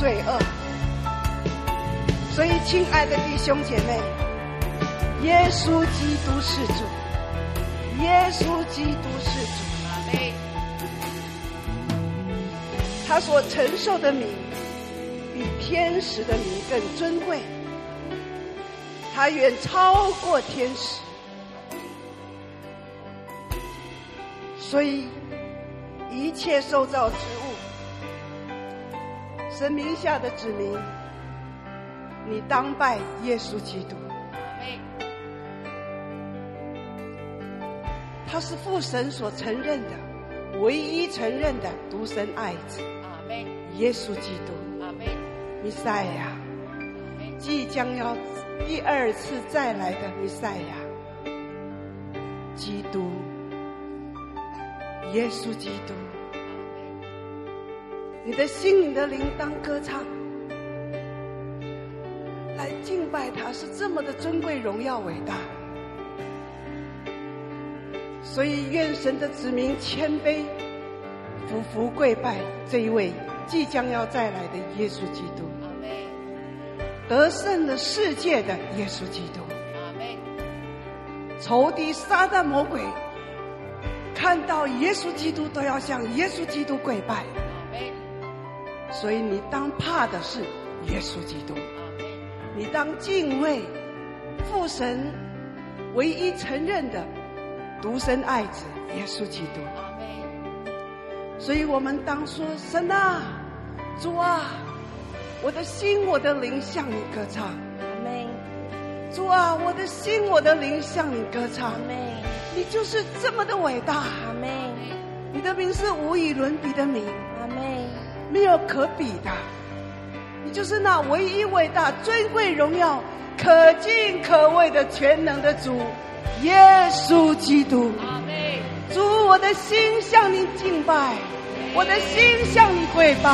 罪恶。所以，亲爱的弟兄姐妹，耶稣基督是主，耶稣基督是主。他所承受的名，比天使的名更尊贵。他远超过天使，所以一切受造之物，神名下的子民，你当拜耶稣基督。他是父神所承认的，唯一承认的独生爱子。耶稣基督，阿门。弥赛亚，即将要第二次再来的弥赛亚，基督，耶稣基督，你的心灵的铃铛歌唱，来敬拜他，是这么的尊贵、荣耀、伟大。所以愿神的子民谦卑，俯伏跪拜这一位。即将要再来的耶稣基督，阿门。得胜了世界的耶稣基督，阿门。仇敌撒旦魔鬼看到耶稣基督都要向耶稣基督跪拜，所以你当怕的是耶稣基督，你当敬畏父神唯一承认的独生爱子耶稣基督。所以我们当说神啊。主啊，我的心，我的灵向你歌唱。阿门。主啊，我的心，我的灵向你歌唱。阿门。你就是这么的伟大。阿门。你的名是无与伦比的名。没有可比的。你就是那唯一伟大、尊贵、荣耀、可敬可畏的全能的主，耶稣基督。主，我的心向你敬拜。我的心向你跪拜，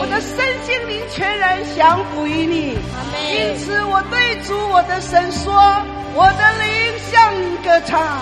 我的身心灵全然降服于你。因此，我对主我的神说：我的灵向你歌唱。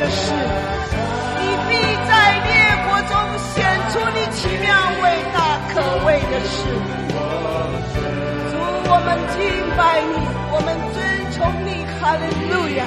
的事，你必在列国中显出你奇妙伟大可畏的事。主，我们敬拜你，我们尊崇你，哈利路亚。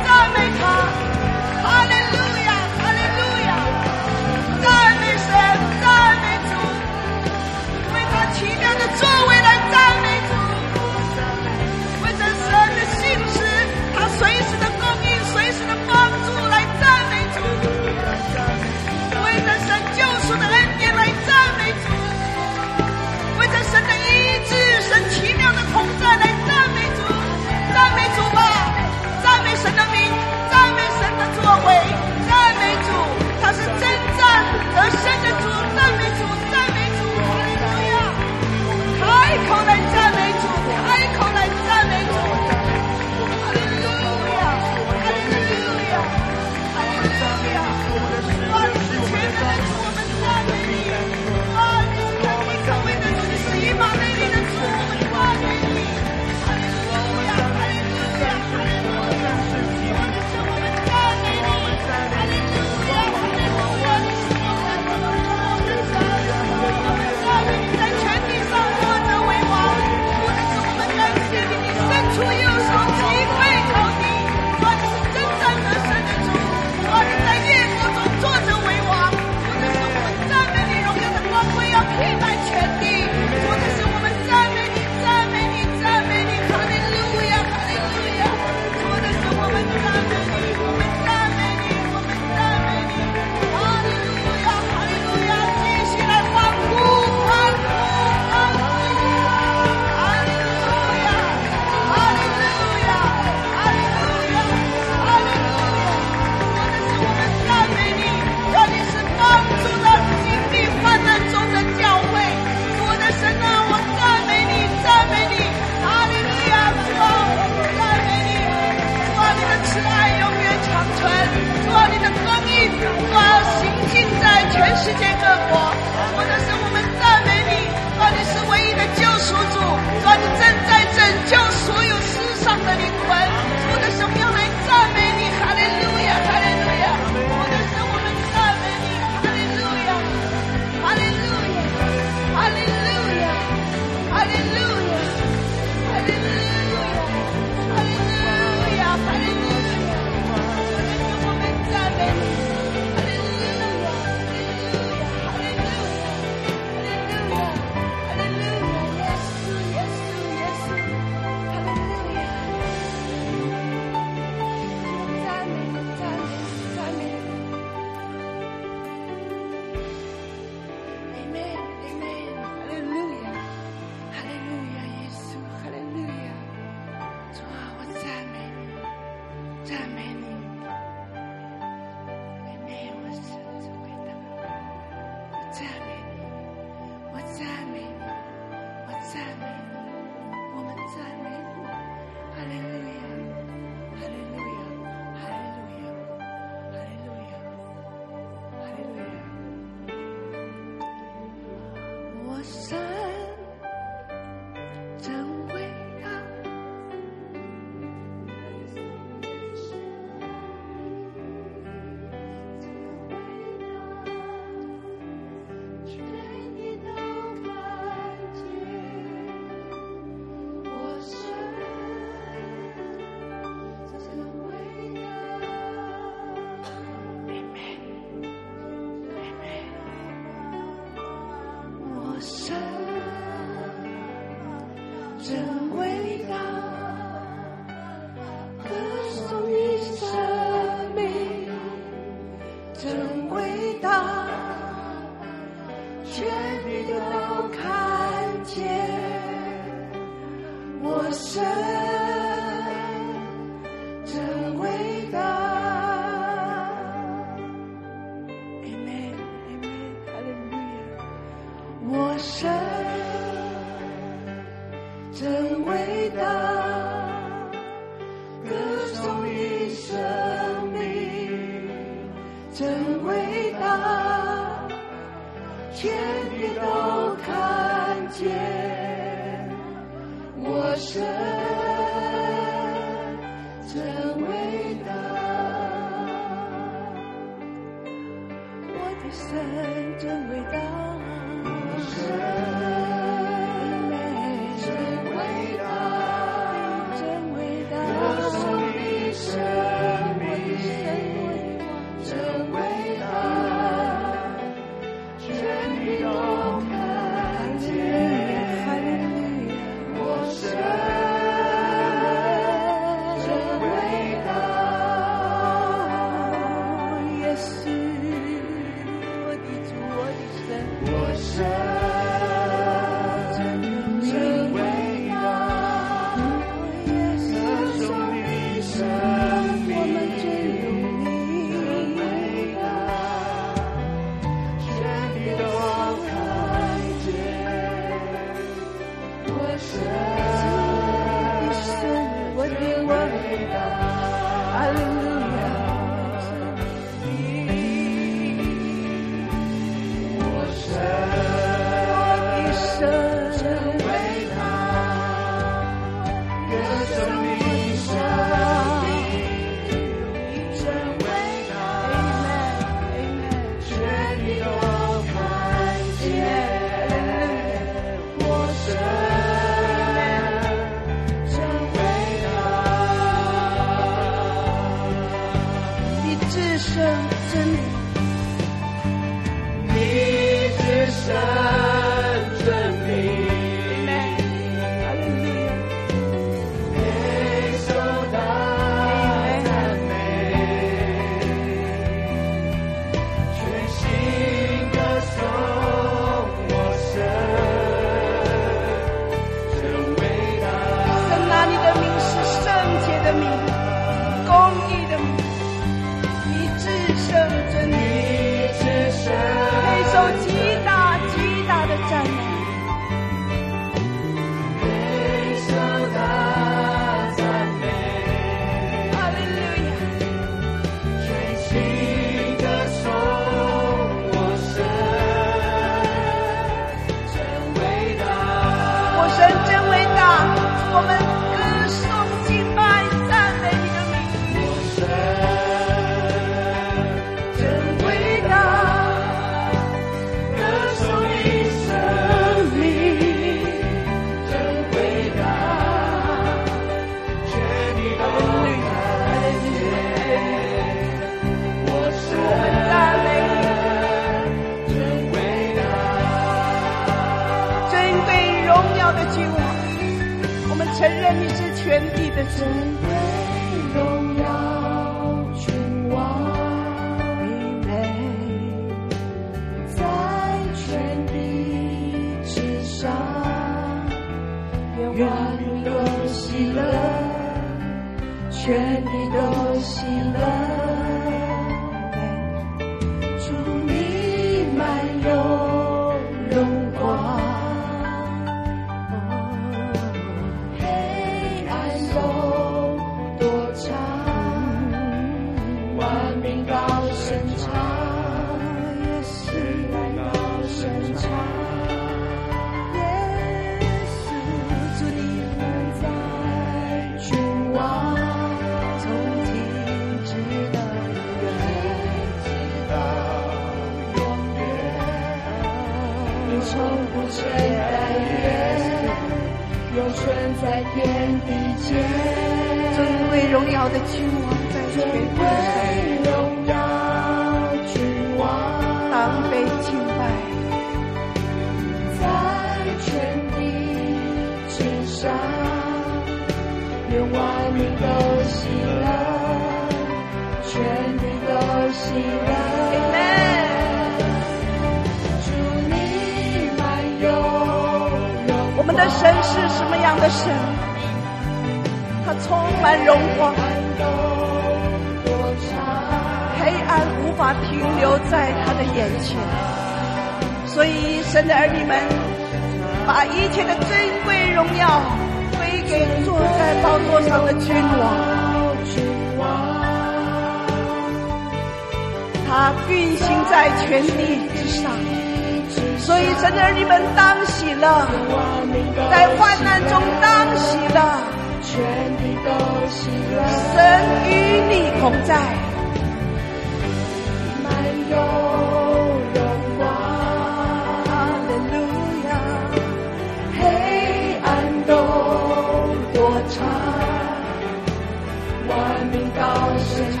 高声唱，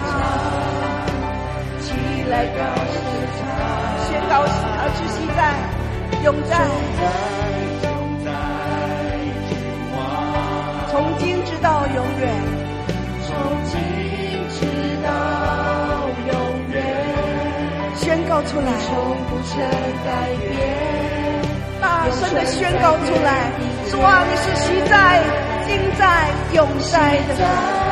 起来高声唱，宣告喜乐之喜在。永在，永在，从今直到永远，从今直到永远，宣告出来，从不曾改变，大声的宣告出来，主啊，你是昔在、今在、永在的。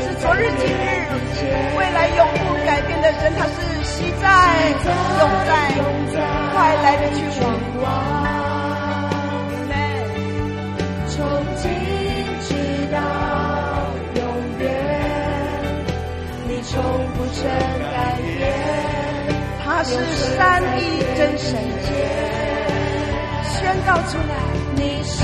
是昨日、今日、未来永不改变的人，他是昔在、永在、快来的君王。从今直到永远，你从不曾改变。他是三一真神，宣告出来，你是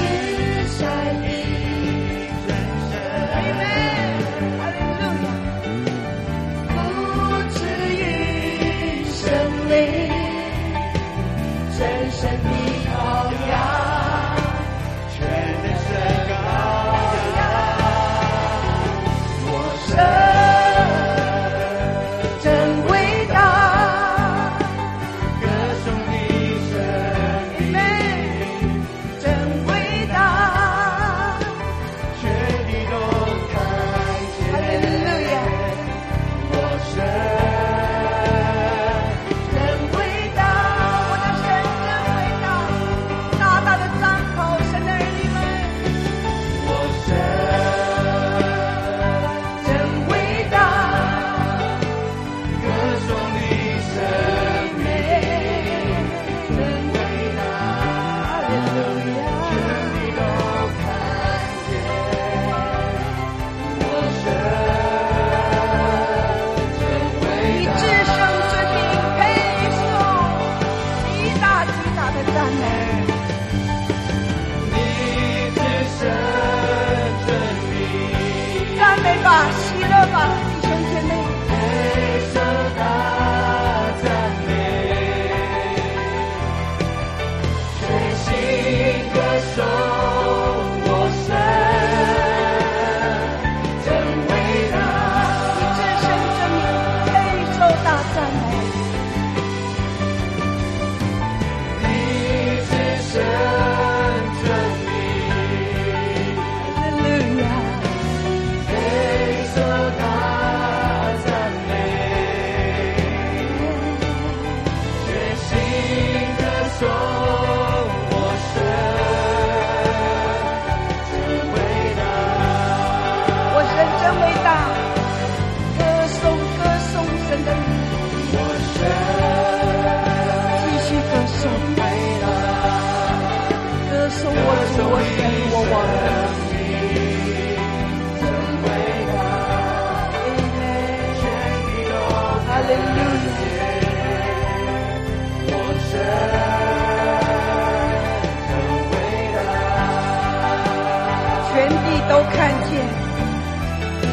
看见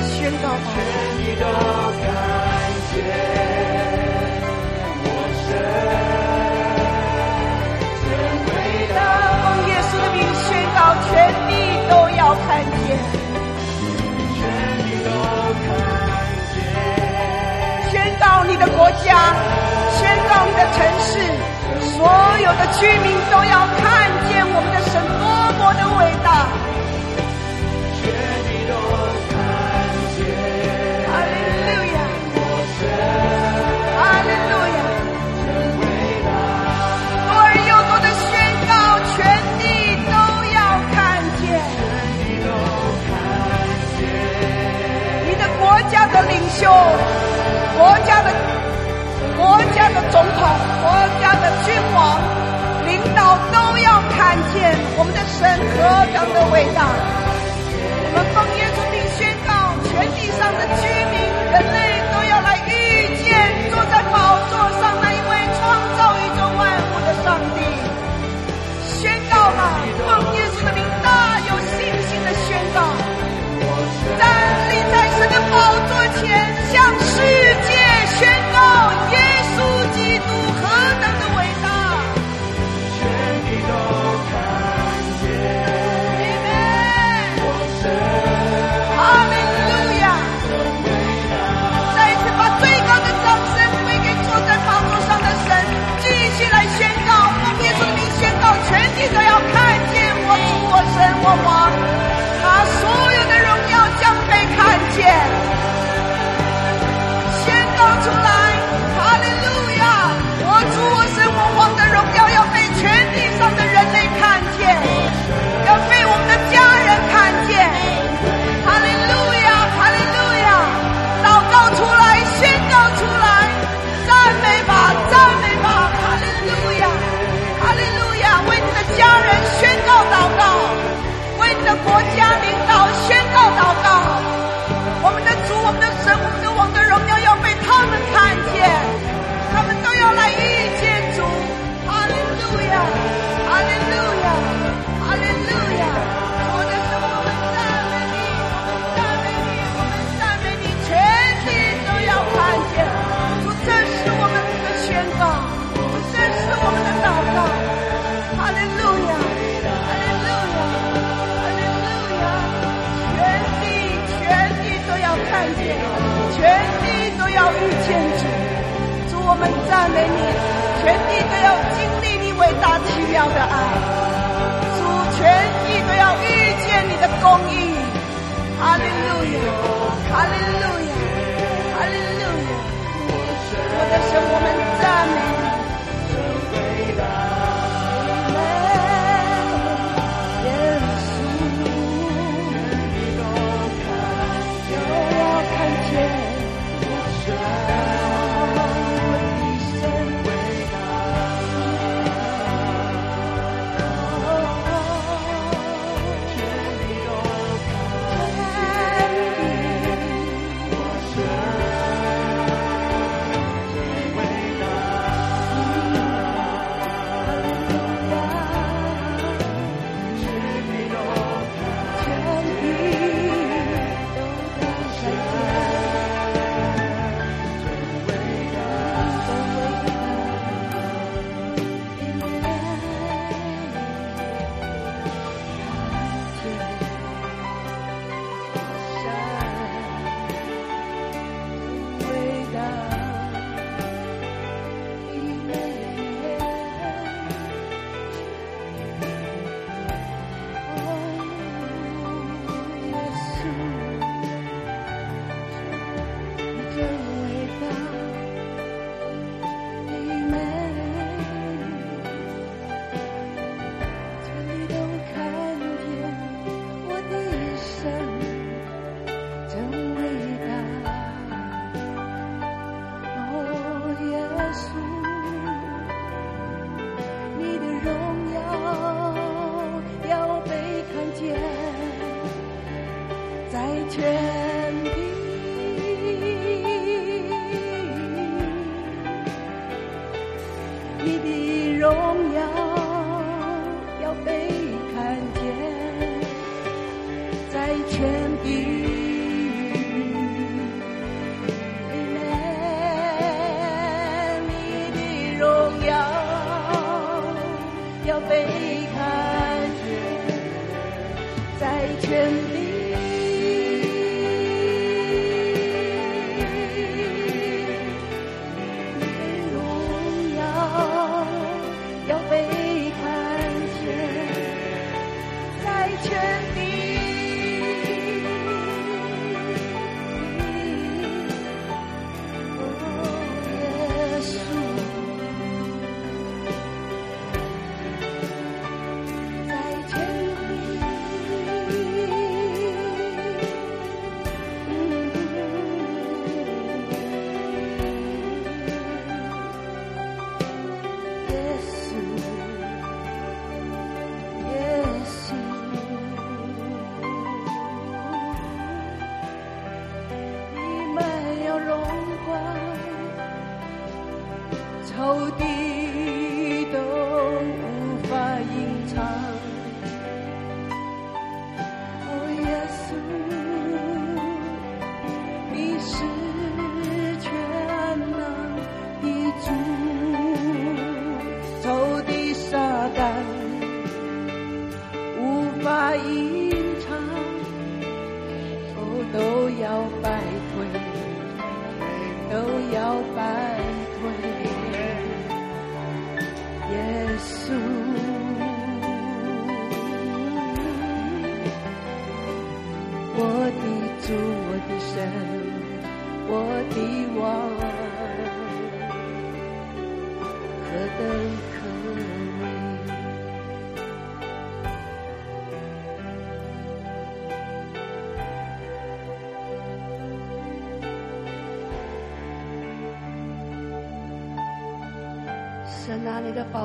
宣告吧，全地都看见，我神，圣归的王耶稣的名宣告，全地都要看见，全地都看见，宣告你的国家，宣告你的城市，所有的居民都要看见我们的神多么的伟大。就国家的国家的总统、国家的君王、领导都要看见我们的神何等的伟大。我们奉耶稣名宣告，全地上的居民、人类都要来遇见坐在宝座上那一位创造宇宙万物的上帝。宣告吧，的国家领导宣告祷告，我们的主，我们的神，我们的王的荣耀要被他们看见，他们都要来遇见主。哈利路亚，哈利路亚，哈利路。遇见主，主我们赞美你，全地都要经历你伟大奇妙的爱，主全地都要遇见你的公义。哈利路亚，哈利路亚，哈利路亚，我的神，我们赞美你。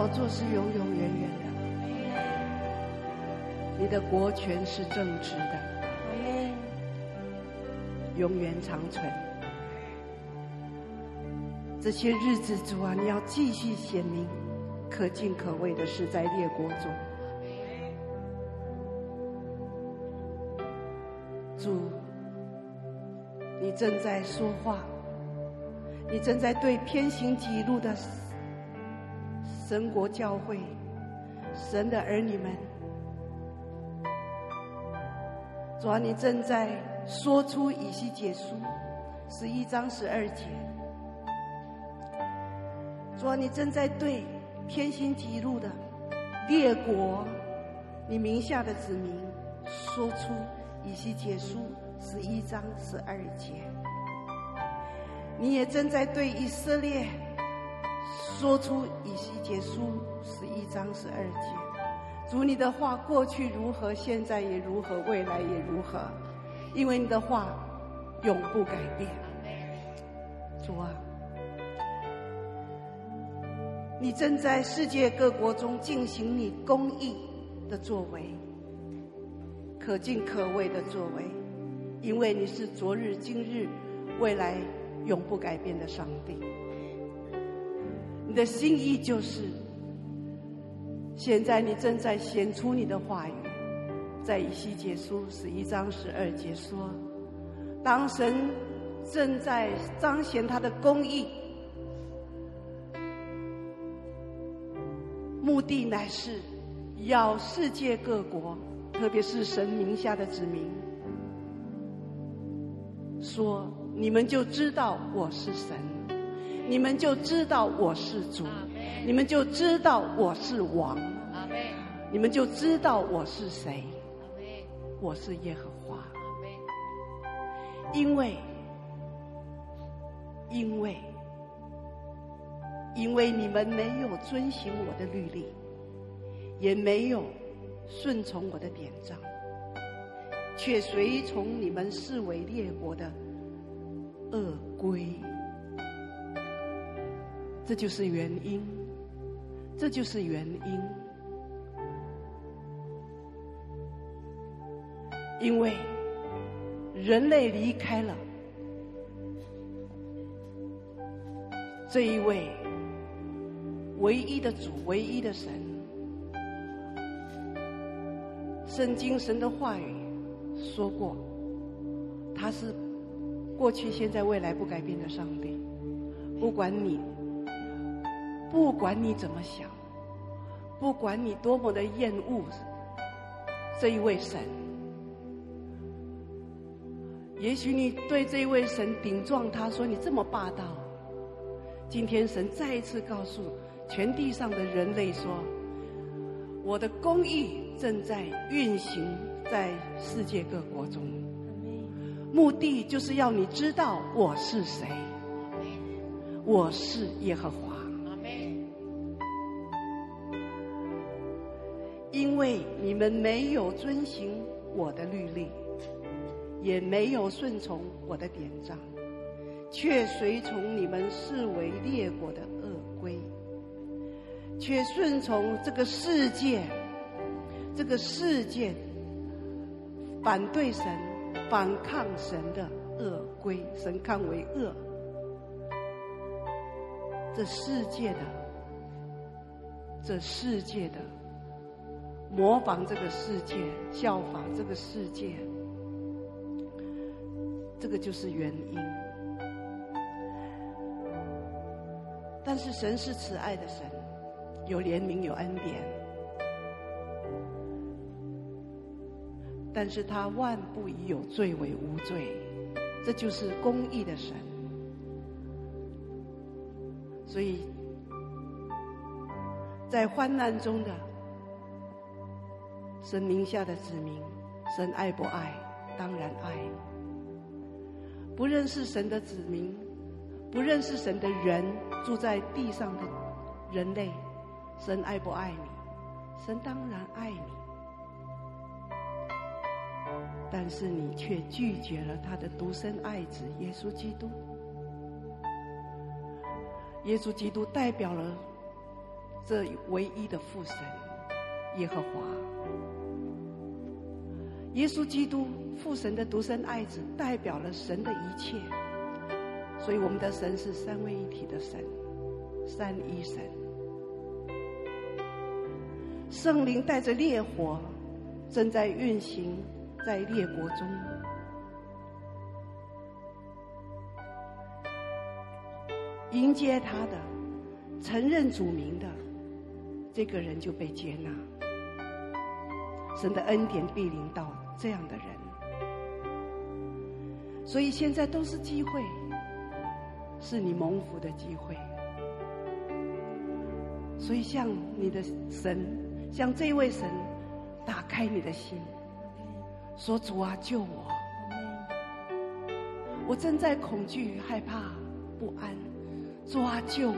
宝座是永永远远的，你的国权是正直的，永远长存。这些日子，主啊，你要继续显明可敬可畏的事在列国中。主，你正在说话，你正在对偏行己路的神国教会、神的儿女们，主啊，你正在说出以西结书十一章十二节。主啊，你正在对偏行己路的列国，你名下的子民说出以西结书十一章十二节。你也正在对以色列说出以西结书十一章十二节。主，你的话过去如何，现在也如何，未来也如何，因为你的话永不改变。主啊。你正在世界各国中进行你公义的作为，可敬可畏的作为，因为你是昨日、今日、未来永不改变的上帝。的心意就是，现在你正在显出你的话语，在以西结书十一章十二节说，当神正在彰显他的公义。目的乃是要世界各国，特别是神名下的子民，说：你们就知道我是神，你们就知道我是主，你们就知道我是王，你们就知道我是谁，我是耶和华。因为，因为。因为你们没有遵行我的律例，也没有顺从我的典章，却随从你们视为列国的恶规，这就是原因，这就是原因。因为人类离开了这一位。唯一的主，唯一的神，圣经神的话语说过，他是过去、现在、未来不改变的上帝。不管你，不管你怎么想，不管你多么的厌恶这一位神，也许你对这一位神顶撞他，说你这么霸道。今天神再一次告诉。全地上的人类说：“我的公义正在运行在世界各国中，目的就是要你知道我是谁，我是耶和华。因为你们没有遵行我的律例，也没有顺从我的典章，却随从你们视为列国的恶规。”却顺从这个世界，这个世界反对神、反抗神的恶规，神看为恶。这世界的，这世界的，模仿这个世界，效法这个世界，这个就是原因。但是神是慈爱的神，有怜悯，有恩典，但是他万不以有罪为无罪，这就是公义的神。所以，在患难中的神名下的子民，神爱不爱？当然爱。不认识神的子民，不认识神的人，住在地上的人类，神爱不爱你？神当然爱你，但是你却拒绝了他的独生爱子耶稣基督。耶稣基督代表了这唯一的父神耶和华。耶稣基督父神的独生爱子，代表了神的一切。所以我们的神是三位一体的神，三一神。圣灵带着烈火，正在运行在列国中。迎接他的、承认主名的这个人就被接纳，神的恩典必临到这样的人。所以现在都是机会，是你蒙福的机会。所以向你的神，向这位神，打开你的心，说：“主啊，救我！我正在恐惧、害怕、不安。”主啊，救我！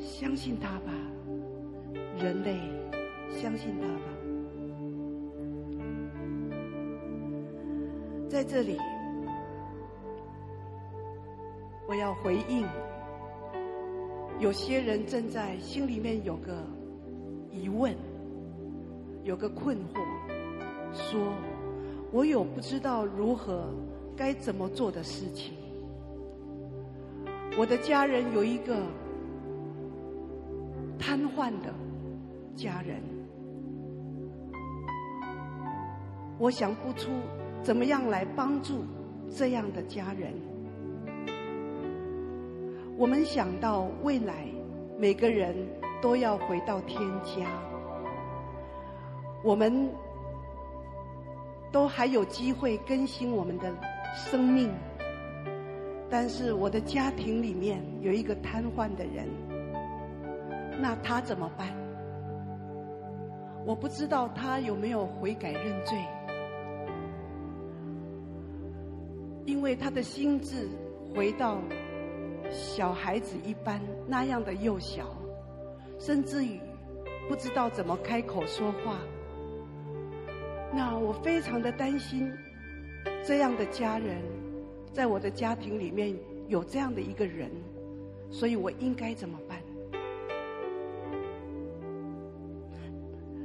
相信他吧，人类，相信他吧。在这里，我要回应，有些人正在心里面有个疑问，有个困惑，说：“我有不知道如何该怎么做的事情。”我的家人有一个瘫痪的家人，我想不出怎么样来帮助这样的家人。我们想到未来每个人都要回到天家，我们都还有机会更新我们的生命。但是我的家庭里面有一个瘫痪的人，那他怎么办？我不知道他有没有悔改认罪，因为他的心智回到小孩子一般那样的幼小，甚至于不知道怎么开口说话。那我非常的担心这样的家人。在我的家庭里面有这样的一个人，所以我应该怎么办？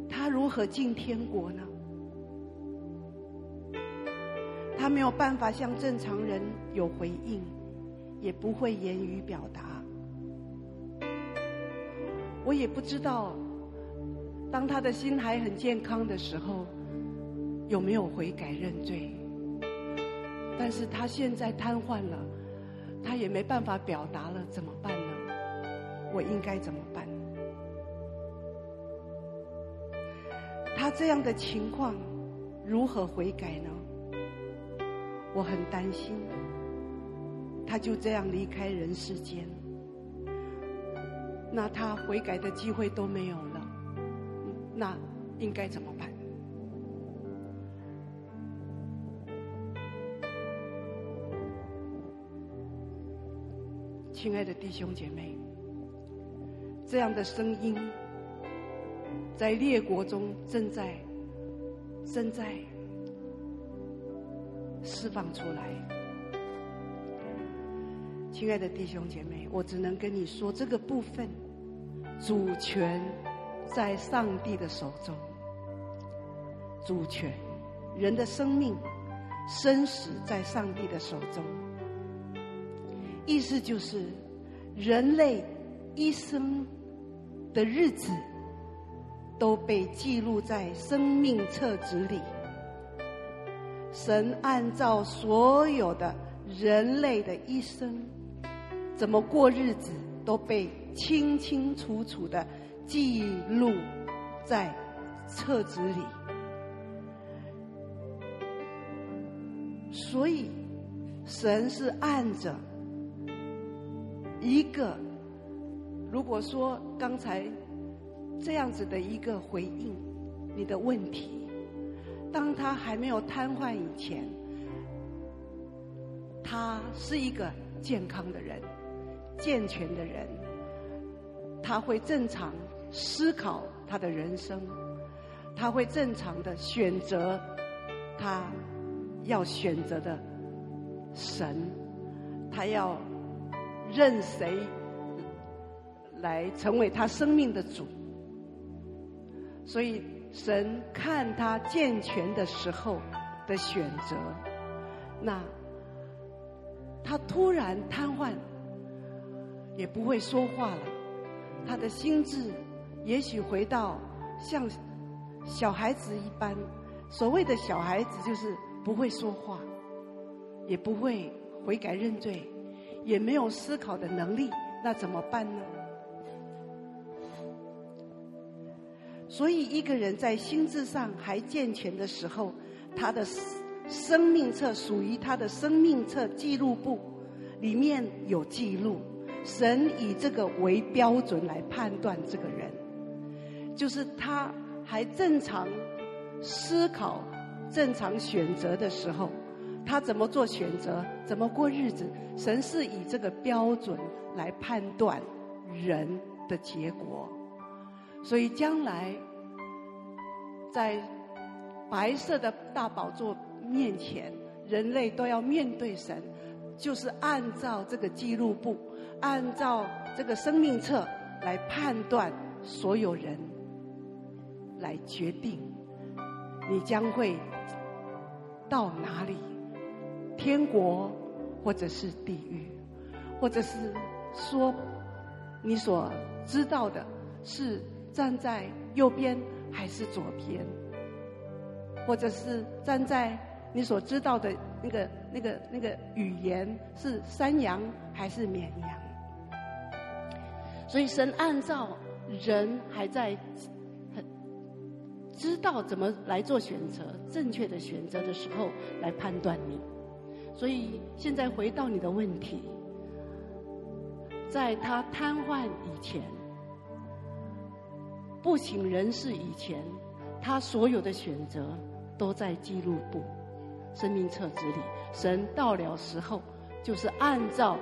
他如何进天国呢？他没有办法像正常人有回应，也不会言语表达。我也不知道，当他的心还很健康的时候，有没有悔改认罪。但是他现在瘫痪了，他也没办法表达了，怎么办呢？我应该怎么办？他这样的情况如何悔改呢？我很担心，他就这样离开人世间，那他悔改的机会都没有了，那应该怎么办？亲爱的弟兄姐妹，这样的声音在列国中正在正在释放出来。亲爱的弟兄姐妹，我只能跟你说，这个部分主权在上帝的手中。主权，人的生命、生死在上帝的手中。意思就是人类一生的日子都被记录在生命册子里。神按照所有的人类的一生怎么过日子，都被清清楚楚的记录在册子里。所以，神是按着一个，如果说刚才这样子的一个回应你的问题。当他还没有瘫痪以前，他是一个健康的人、健全的人，他会正常思考他的人生，他会正常的选择他要选择的神，他要认谁来成为他生命的主，所以。神看他健全的时候的选择，那他突然瘫痪，也不会说话了。他的心智也许回到像小孩子一般。所谓的小孩子，就是不会说话，也不会悔改认罪，也没有思考的能力。那怎么办呢？所以，一个人在心智上还健全的时候，他的生命册属于他的生命册记录簿，里面有记录。神以这个为标准来判断这个人，就是他还正常思考、正常选择的时候，他怎么做选择，怎么过日子，神是以这个标准来判断人的结果。所以将来，在白色的大宝座面前，人类都要面对神，就是按照这个记录簿，按照这个生命册来判断所有人，来决定你将会到哪里，天国或者是地狱，或者是说你所知道的是。站在右边还是左边，或者是站在你所知道的那个、那个、那个语言是山羊还是绵羊？所以神按照人还在很知道怎么来做选择、正确的选择的时候来判断你。所以现在回到你的问题，在他瘫痪以前。不省人事以前，他所有的选择都在记录簿、生命册子里。神到了时候，就是按照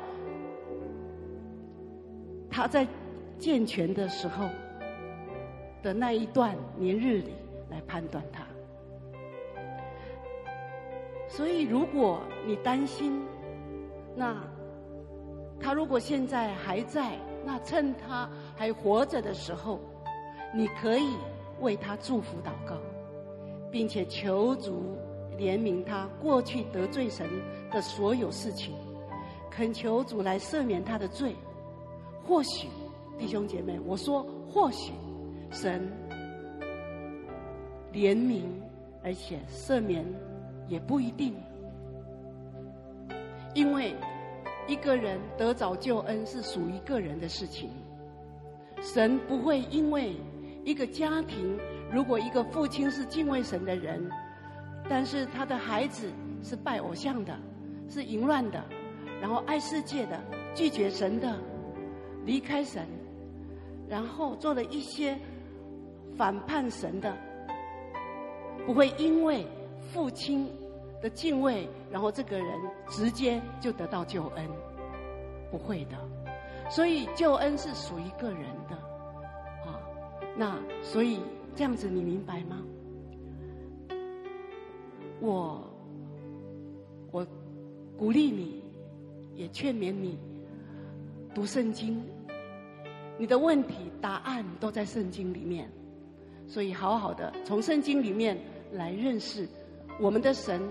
他在健全的时候的那一段年日里来判断他。所以，如果你担心，那他如果现在还在，那趁他还活着的时候。你可以为他祝福祷告，并且求主怜悯他过去得罪神的所有事情，恳求主来赦免他的罪。或许弟兄姐妹，我说或许神怜悯而且赦免也不一定，因为一个人得早救恩是属于个人的事情，神不会因为。一个家庭，如果一个父亲是敬畏神的人，但是他的孩子是拜偶像的，是淫乱的，然后爱世界的，拒绝神的，离开神，然后做了一些反叛神的，不会因为父亲的敬畏，然后这个人直接就得到救恩，不会的。所以救恩是属于个人的。那所以这样子，你明白吗？我我鼓励你，也劝勉你读圣经。你的问题答案都在圣经里面，所以好好的从圣经里面来认识我们的神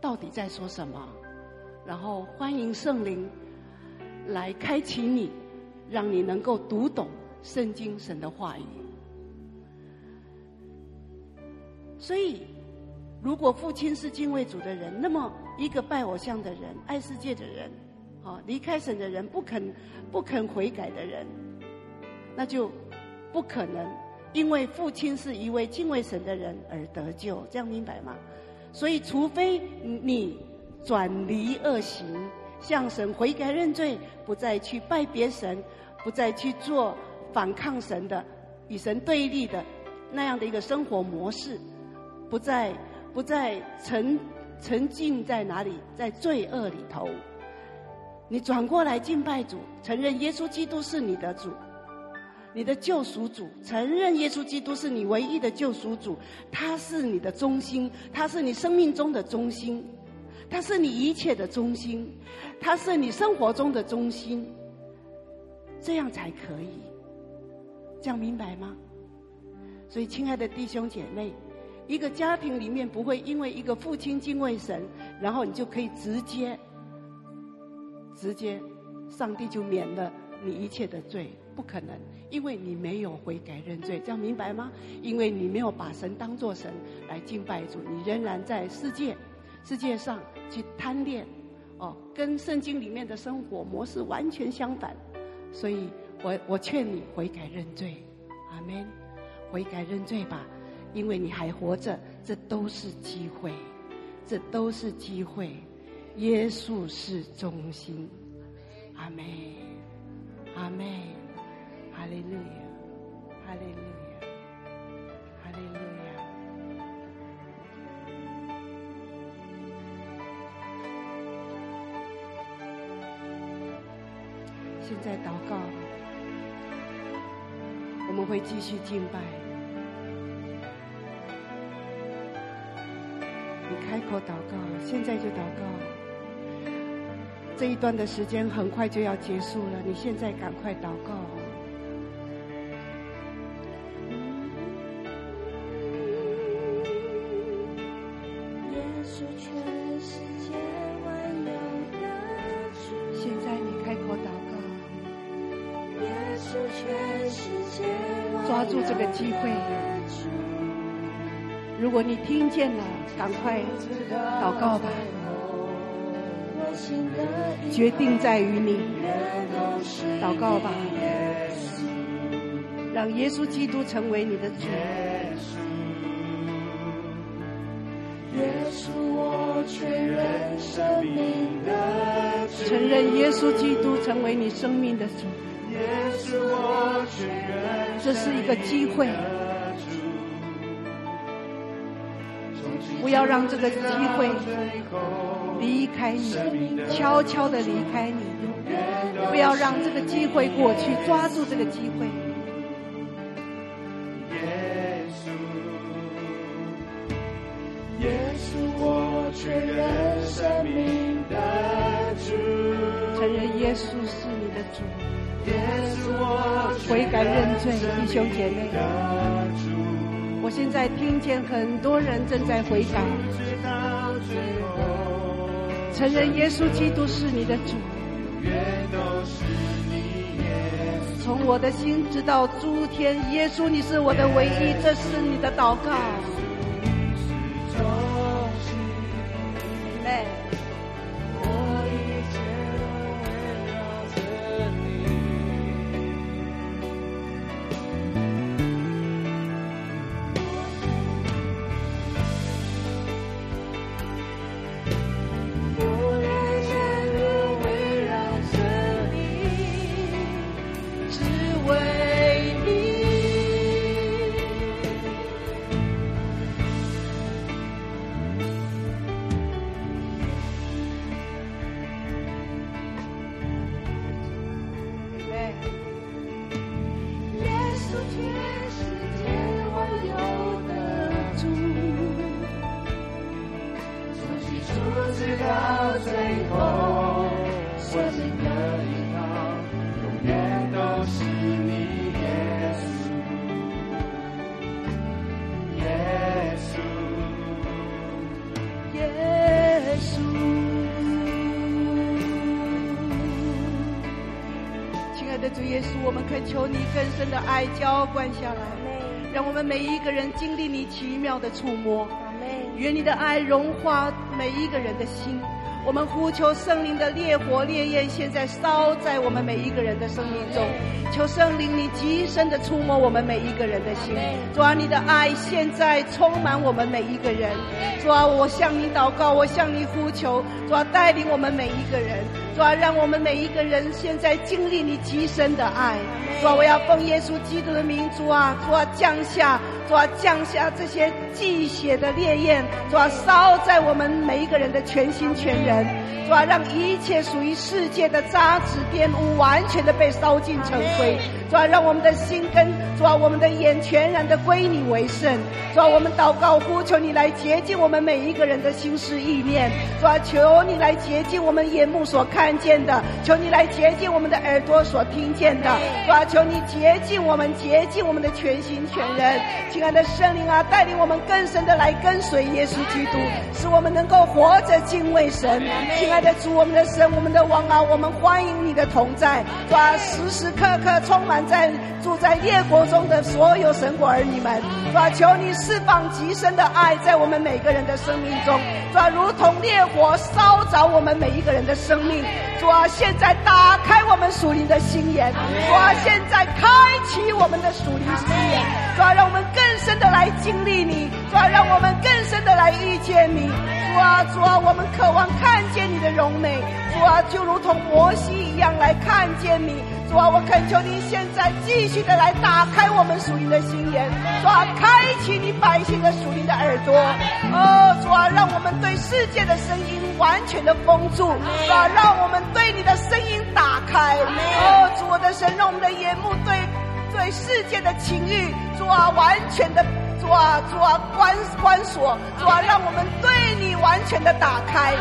到底在说什么，然后欢迎圣灵来开启你，让你能够读懂圣经神的话语。所以，如果父亲是敬畏主的人，那么一个拜偶像的人、爱世界的人、好离开神的人、不肯不肯悔改的人，那就不可能因为父亲是一位敬畏神的人而得救。这样明白吗？所以，除非你转离恶行，向神悔改认罪，不再去拜别神，不再去做反抗神的、与神对立的那样的一个生活模式。不再不再沉沉浸在哪里，在罪恶里头。你转过来敬拜主，承认耶稣基督是你的主，你的救赎主，承认耶稣基督是你唯一的救赎主，他是你的中心，他是你生命中的中心，他是你一切的中心，他是你生活中的中心，这样才可以。这样明白吗？所以，亲爱的弟兄姐妹。一个家庭里面不会因为一个父亲敬畏神，然后你就可以直接、直接，上帝就免了你一切的罪，不可能，因为你没有悔改认罪，这样明白吗？因为你没有把神当作神来敬拜主，你仍然在世界、世界上去贪恋，哦，跟圣经里面的生活模式完全相反，所以我我劝你悔改认罪，阿门，悔改认罪吧。因为你还活着，这都是机会，这都是机会。耶稣是中心，阿门，阿门，哈利路亚，哈利路亚，现在祷告，我们会继续敬拜。你开口祷告，现在就祷告。这一段的时间很快就要结束了，你现在赶快祷告。果你听见了，赶快祷告吧。决定在于你，祷告吧。让耶稣基督成为你的主。耶稣，我承认耶稣基督成为你生命的主。这是一个机会。不要让这个机会离开你，悄悄的离开你。不要让这个机会过去，抓住这个机会。耶稣，耶稣，我确认生命的主。承认耶稣是你的主。耶稣，我悔改认罪，弟兄姐妹。现在听见很多人正在悔改，承认耶稣基督是你的主，从我的心直到诸天，耶稣你是我的唯一，这是你的祷告。经历你奇妙的触摸。愿你的爱融化每一个人的心。我们呼求圣灵的烈火烈焰，现在烧在我们每一个人的生命中。求圣灵你极深的触摸我们每一个人的心。主啊，你的爱现在充满我们每一个人。主啊，我向你祷告，我向你呼求。主啊，带领我们每一个人。主啊，让我们每一个人现在经历你极深的爱。主啊，我要奉耶稣基督的名，主啊，主啊，降下，主啊，降下这些祭血的烈焰，主啊，烧在我们每一个人的全心全人。主啊，让一切属于世界的渣滓玷污完全的被烧尽成灰。主啊，让我们的心跟主啊，我们的眼全然的归你为圣。主啊，我们祷告呼求你来洁净我们每一个人的心思意念。主啊，求你来洁净我们眼目所看见的，求你来洁净我们的耳朵所听见的。主啊，求你洁净我们，洁净我们的全心全人。亲爱的圣灵啊，带领我们更深的来跟随耶稣基督，使我们能够活着敬畏神。亲爱的主，我们的神，我们的王啊，我们欢迎你的同在，主啊，时时刻刻充满在住在列国中的所有神国儿女们，主啊，求你释放极深的爱在我们每个人的生命中，主啊，如同烈火烧着我们每一个人的生命，主啊，现在打开我们属灵的心眼，主啊，现在开启我们的属灵心眼，主啊，让我们更深的来经历你，主啊，让我们更深的来遇见你，主啊，主啊，我们渴望看见你的荣美，主啊，就如同摩西一样来看见你。主啊，我恳求你现在继续的来打开我们属灵的心眼，主啊，开启你百姓的属灵的耳朵，哦，主啊，让我们对世界的声音完全的封住，主啊，让我们对你的声音打开，哦，主我的神，让我们的眼目对对世界的情欲，主啊，完全的。主啊，主啊，关关锁，主啊，让我们对你完全的打开，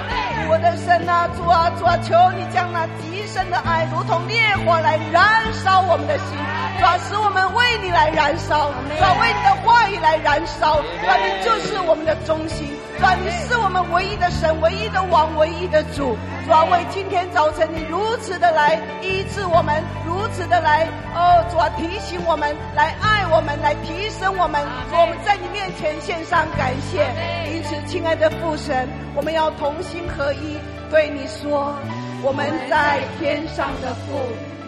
我的神啊，主啊，主啊，求你将那极深的爱，如同烈火来燃烧我们的心，主啊，使我们为你来燃烧，主啊，为你的话语来燃烧，主啊，你就是我们的中心。主啊，你是我们唯一的神，唯一的王，唯一的主。主啊，为今天早晨你如此的来医治我们，如此的来哦，主啊，提醒我们，来爱我们，来提升我们。主，我们在你面前献上感谢。因此，亲爱的父神，我们要同心合一，对你说：我们在天上的父，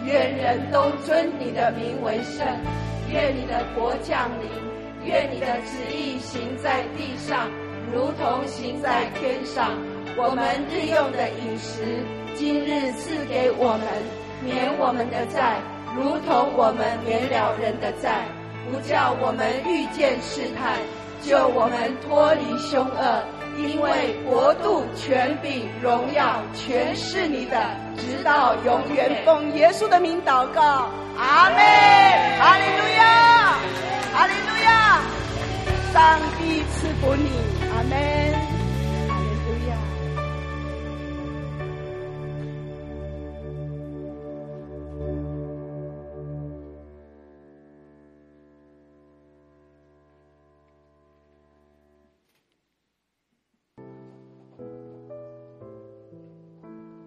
愿人都尊你的名为圣，愿你的国降临，愿你的旨意行在地上。如同行在天上，我们日用的饮食，今日赐给我们，免我们的债，如同我们免了人的债，不叫我们遇见试探，救我们脱离凶恶，因为国度、权柄、荣耀，全是你的，直到永远。奉耶稣的名祷告，阿门。哈利路亚，哈利路亚，上帝赐福你。阿门，哈利路亚。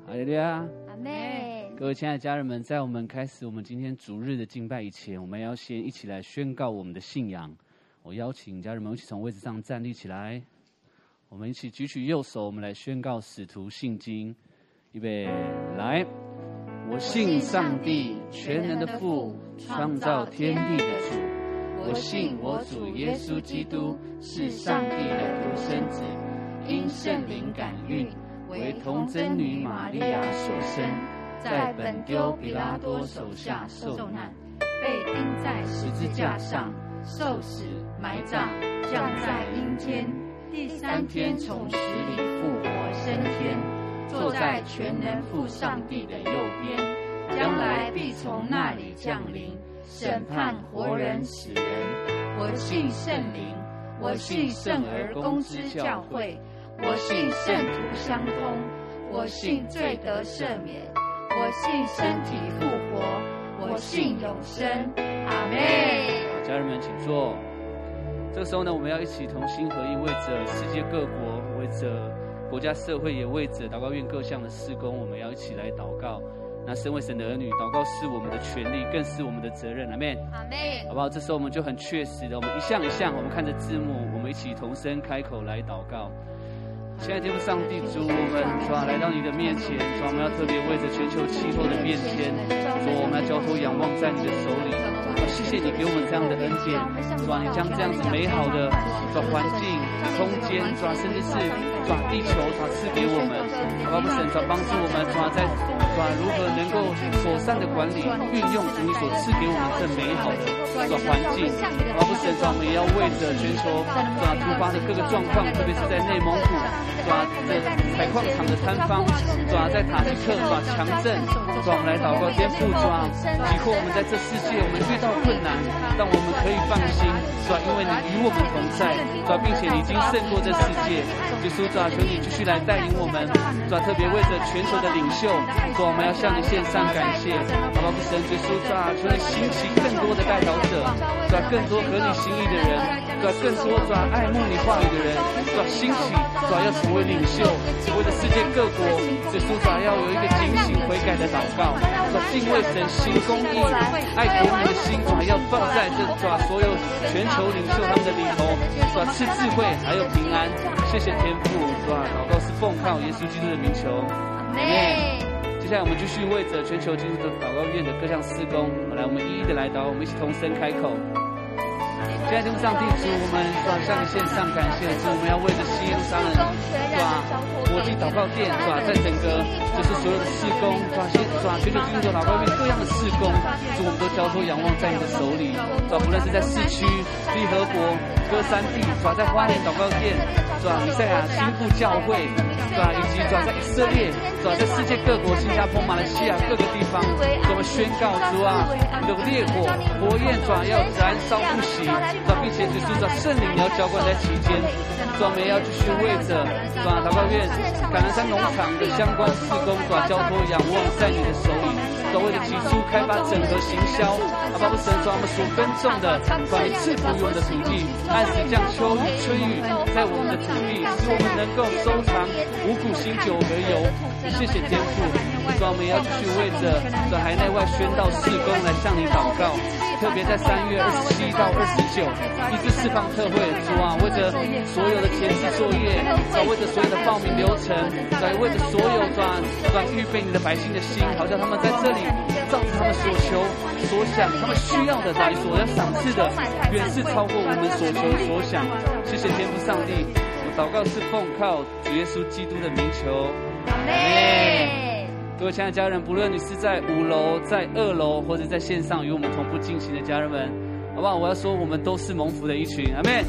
哈利路亚，阿门。各位亲爱的家人们，在我们开始我们今天逐日的敬拜以前，我们要先一起来宣告我们的信仰。我邀请家人们一起从位置上站立起来。我们一起举起右手，我们来宣告使徒信经。预备，来！我信上帝全能的父，创造天地的主。我信我主耶稣基督是上帝的独生子，因圣灵感孕，为童贞女玛利亚所生，在本丢彼拉多手下受难，被钉在十字架上，受死，埋葬，降在阴间。第三天从死里复活升天，坐在全能父上帝的右边，将来必从那里降临，审判活人死人。我信圣灵，我信圣而公之教会，我信圣徒相通，我信罪得赦免，我信身体复活，我信永生。阿门。家人们，请坐。这个时候呢，我们要一起同心合意，为着世界各国，为着国家社会，也为着祷告院各项的施工，我们要一起来祷告。那身为神的儿女，祷告是我们的权利，更是我们的责任。阿妹。阿门。好不好？这时候我们就很确实的，我们一项一项，我们看着字幕，我们一起同声开口来祷告。亲爱的天父上帝，主我们主啊来到你的面前，主我们要特别为着全球气候的变迁，主我们要交托仰望在你的手里。谢谢你给我们这样的恩典，主啊，你将这样子美好的的环境、空间，主啊，甚至是主啊地球，主啊赐给我们，好吧不好？神主帮助我们，主啊在主啊如何能够妥善的管理、运用主你所赐给我们的美好的主环境，好吧不好？神主我们也要为着全球主啊突发的各个状况，特别是在内蒙古。抓在采矿场的摊方，抓在塔吉克，抓强震，抓我们来祷告，天不抓，以后我们在这世界，我们遇到困难，让我们可以放心，抓，因为你与我们同在，抓，并且你经胜过这世界，耶稣主啊，求你继续来带领我们，抓，特别为着全球的领袖，抓，我们要向你献上感谢，好吧，神，耶稣主啊，求你兴起更多的代祷者，抓，更多合你心意的人，抓，更多抓爱慕你话语的人，抓，兴起，抓，要成。为领袖，为了世界各国，耶稣主啊要有一个警醒悔改的祷告，说敬畏神、行公义、爱国民的心，还要放在这抓所有全球领袖他们的里头，说赐智慧还有平安。谢谢天父，说祷告是奉靠耶稣基督的名求。好嘞。接下来我们继续为着全球基督的祷告院的各项施工，来，我们一一的来祷，我们一起同声开口。现在天上帝主，我们转向线上感谢，主。我们要为着西耶路撒冷，是吧国际祷告殿，是吧在整个就是所有的事工，是吧先是吧全球基督的祷告院各样的事工，主。我们都交托仰望在你的手里，是吧不论是在市区、利和国、歌山地，是吧在花莲祷告殿，是吧以赛亚新妇教会，是吧以及是吧在以色列，转在世界各国、新加坡、马来西亚各个地方，我们宣告主啊，你的烈火火焰，是吧要燃烧不息。主，并且就是说，圣灵要浇灌在其间，主，我们要继续为着，主祷告院、橄榄山农场的相关事工，主交托仰望在你的手里，主为了提出开发、整合、行销，啊，包括神主我们所耕种的，主你赐福于我们的土地，按时降秋雨春雨在我们的土地，使我们能够收藏五谷新酒和油。谢谢天父，我们要继续为着，主海内外宣道事工来向你祷告。特别在三月二十七到二十九，医治释放特会，主啊，为着所有的前置作业，啊，为着所有的报名流程，来为着所有转转预备你的百姓的心，好像他们在这里照着他们所求所想，他们需要的来所要赏赐的，远是超过我们所求所想。谢谢天父上帝，祷告是奉靠主耶稣基督的名求，阿门。各位亲爱的家人，不论你是在五楼、在二楼，或者在线上与我们同步进行的家人们，好不好？我要说，我们都是蒙福的一群，阿门。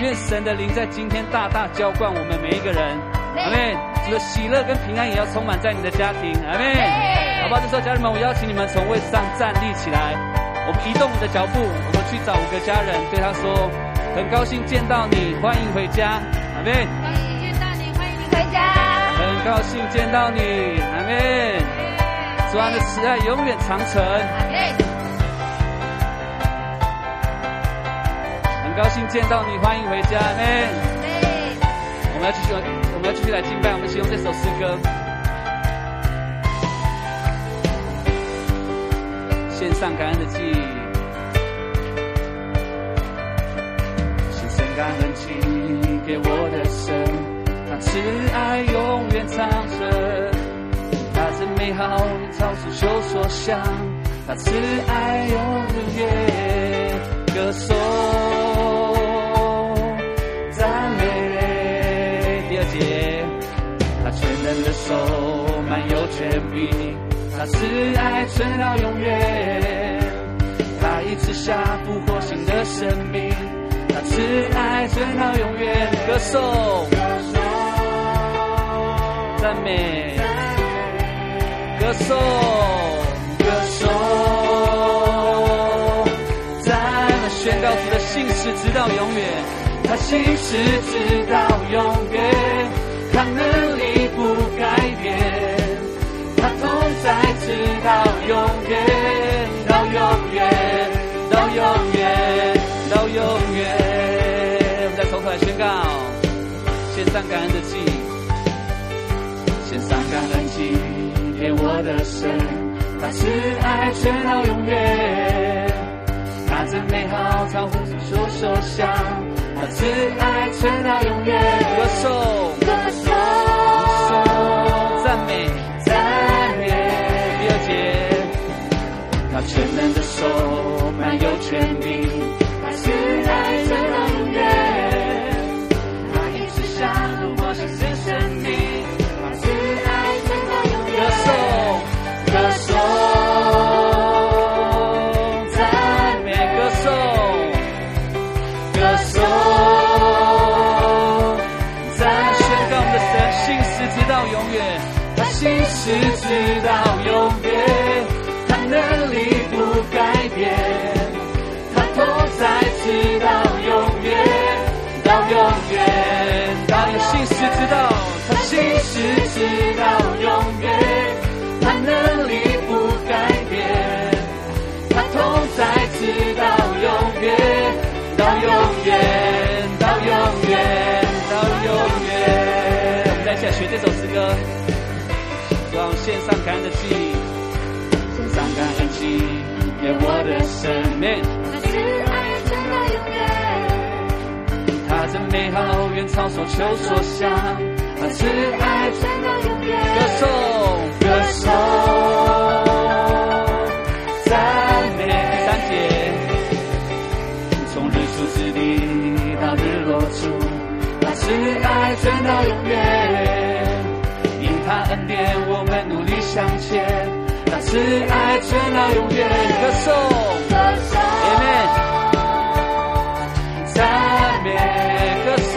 愿神的灵在今天大大浇灌我们每一个人，阿门。主的喜乐跟平安也要充满在你的家庭，阿门。好不好？这时候，家人们，我邀请你们从位置上站立起来，我们移动我们的脚步，我们去找五个家人，对他说：“很高兴见到你，欢迎回家，阿妹。很。”高兴见到你，阿妹。主啊的慈爱永远长存，很高兴见到你，欢迎回家，阿妹。我们要继续，我们要继续来敬拜，我们使用这首诗歌，献上感恩的祭，感恩祭给我的神。慈爱永远长存，他真美好，超出求所想。他慈爱永远歌颂赞美。第二节，他全能的手满有权柄，他慈爱存到永远。他一次下复活新的生命，他慈爱存到永远歌颂。赞美，歌颂，歌颂，赞美，宣告主的信实直到永远，他信实直到永远，他能力不改变，他同在直到永远，到永远，到永远，伤感恩的祭。献上感恩祭给我的神，他慈爱存到永远。他真美好，超乎所想象。他慈爱存到上感恩的祭，献上感恩祭给我的生命。他慈爱存到永远，他真美好，远超所求所想。他慈爱传到永远，歌颂歌颂赞美。第三节，从日出之地到日落处，他慈爱传到永远。向前。他慈爱存到永远。歌颂，歌颂，Amen。赞美，歌颂，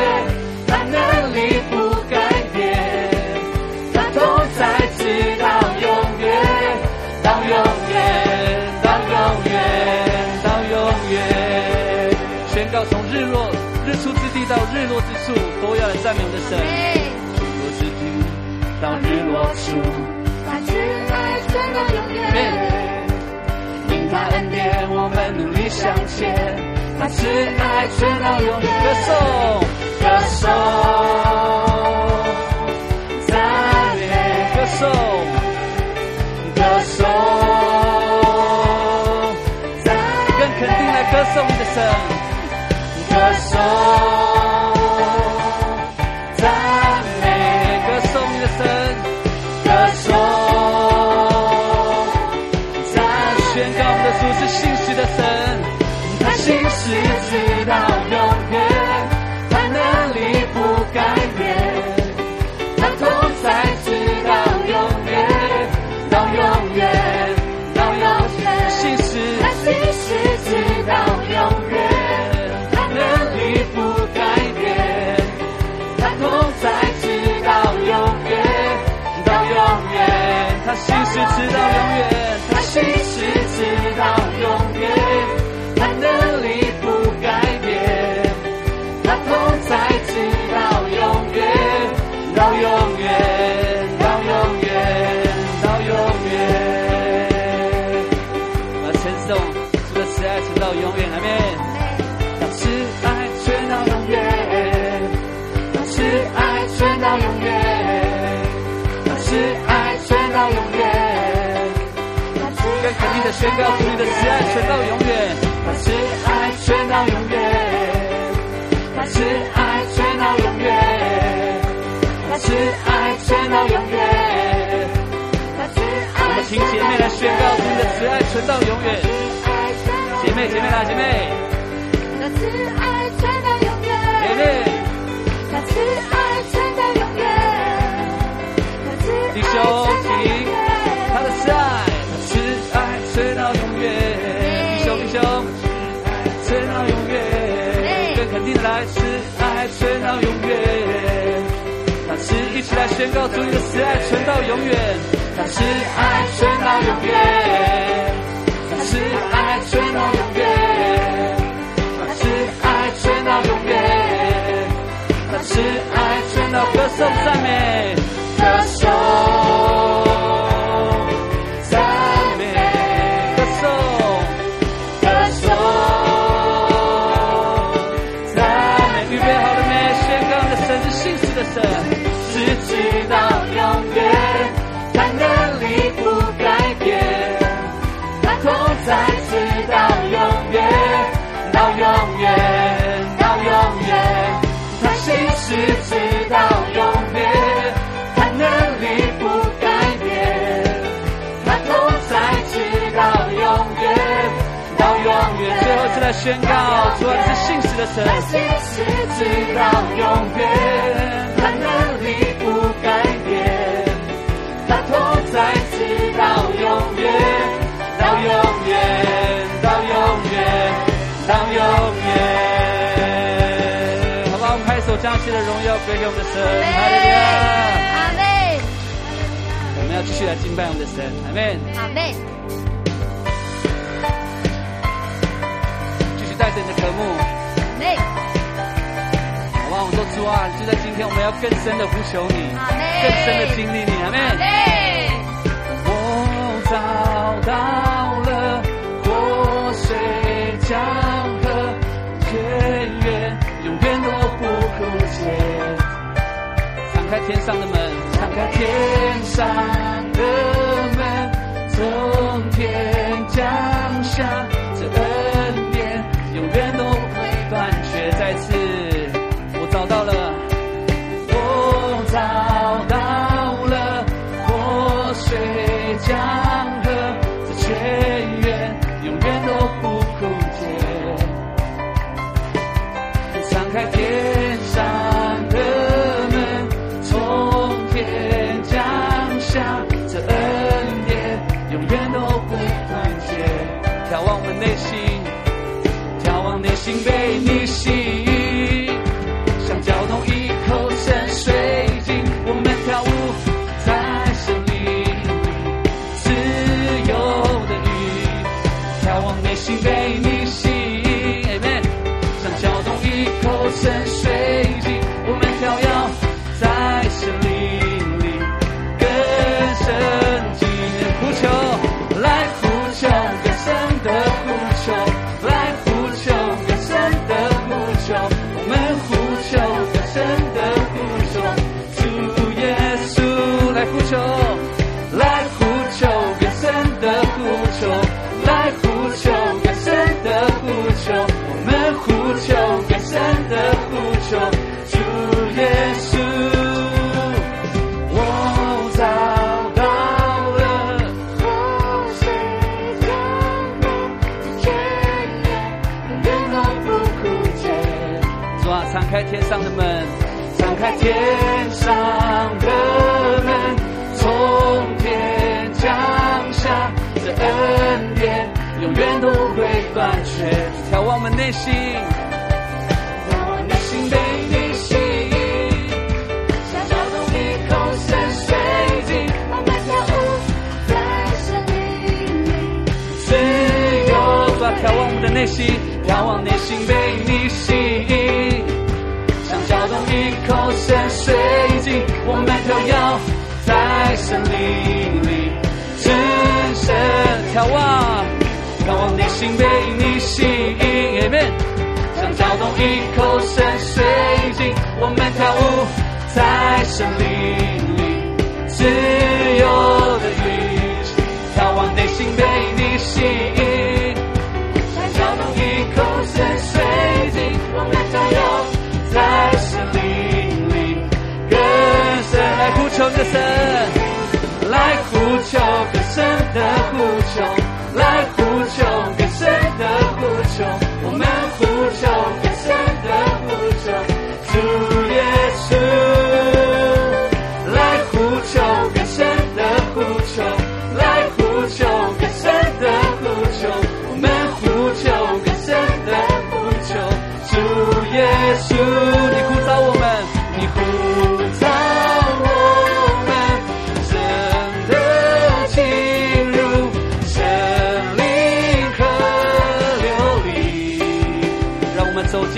地到日落之处，都要来赞美我们的神。日落之地到日落处，他慈爱存到永远。因他恩典，我们努力向前。他慈爱存到永远，歌颂，歌颂，赞美，歌颂，歌颂，赞，更肯定来歌颂你的神，心事直到永远，他心事直到永远，他能力不改变，他痛才知道永远，到永远，的宣告，主你的慈爱存到永远，他慈爱存到永远，他慈爱存到永远，他慈爱存到永远，他慈爱。我们请姐妹来宣告，主你的慈爱存到永远。姐妹，姐妹来，姐妹。他慈永远，到永远。更肯定来是爱，直到永远。那是一起来宣告主你的慈爱，传到永远。那是爱，直到永远。那是爱，直到永远。是爱，全到歌颂赞美。宣告，主啊，是信实的神，信实直到永远，他能力不改变，他同在直到永远，到永远，到永远，到永远。好吧，我们拍手，将一切的荣耀归给我们的神，哈利路亚，阿门。我们要继续来敬拜我们的神，阿门，阿门。带着你的渴慕，妹，好吧，我说主啊，就在今天，我们要更深的呼求你，更深的经历你，阿妹。我找到了活水江河，泉源永远都不枯竭。敞开天上的门，敞开天上的门，从天降下。também me. 上的门敞开天上的门从天降下这恩典永远都不会断缺眺望我们内心让我内心被你吸引像小努力口生水晶我慢跳舞在森林里自由吧眺望我们的内心眺望内心被你吸引。口先水晶，我们都要在森林里只身眺望，渴望内心被你吸引。Amen。想跳动一口深水晶，我们跳舞在森林里自由的。来呼求更深的呼求来呼求更深的呼求我们呼求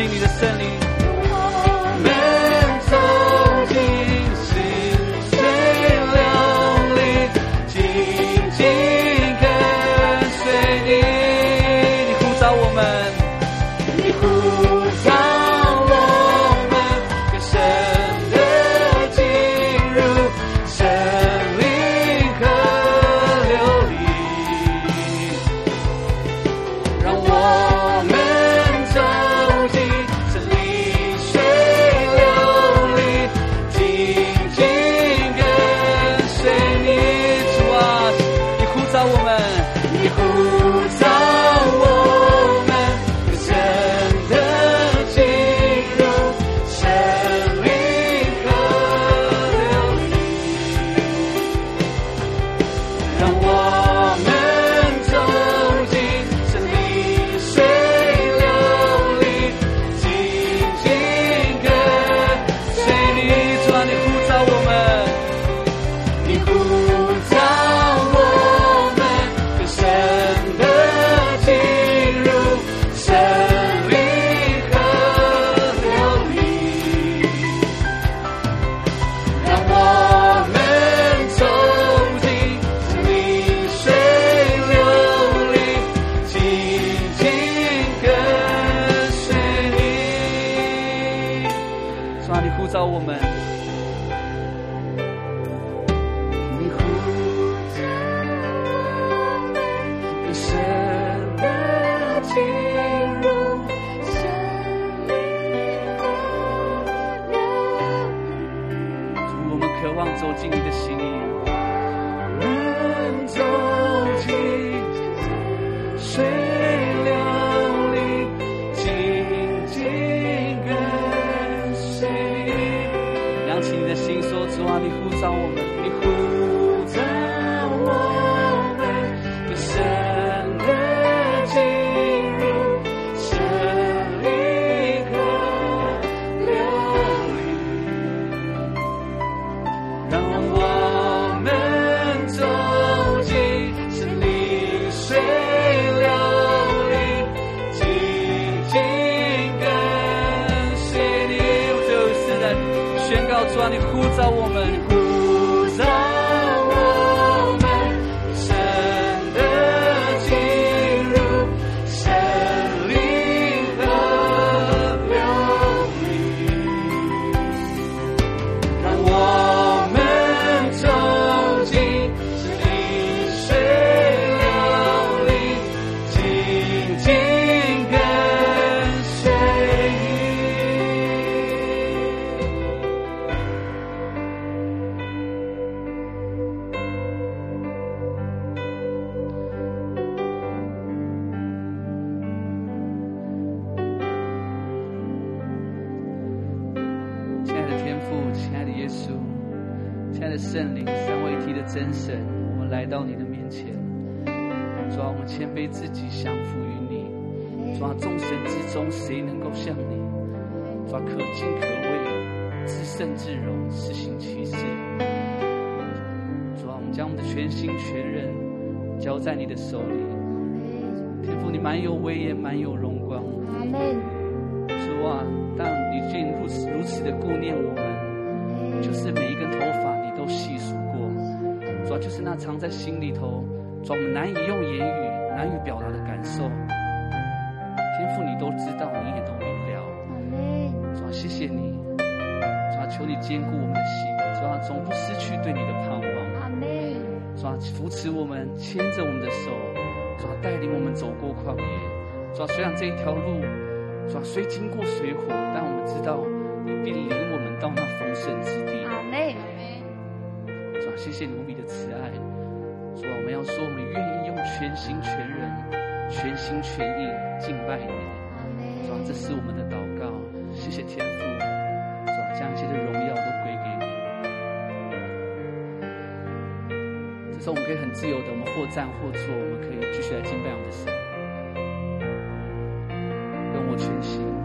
进你的不前行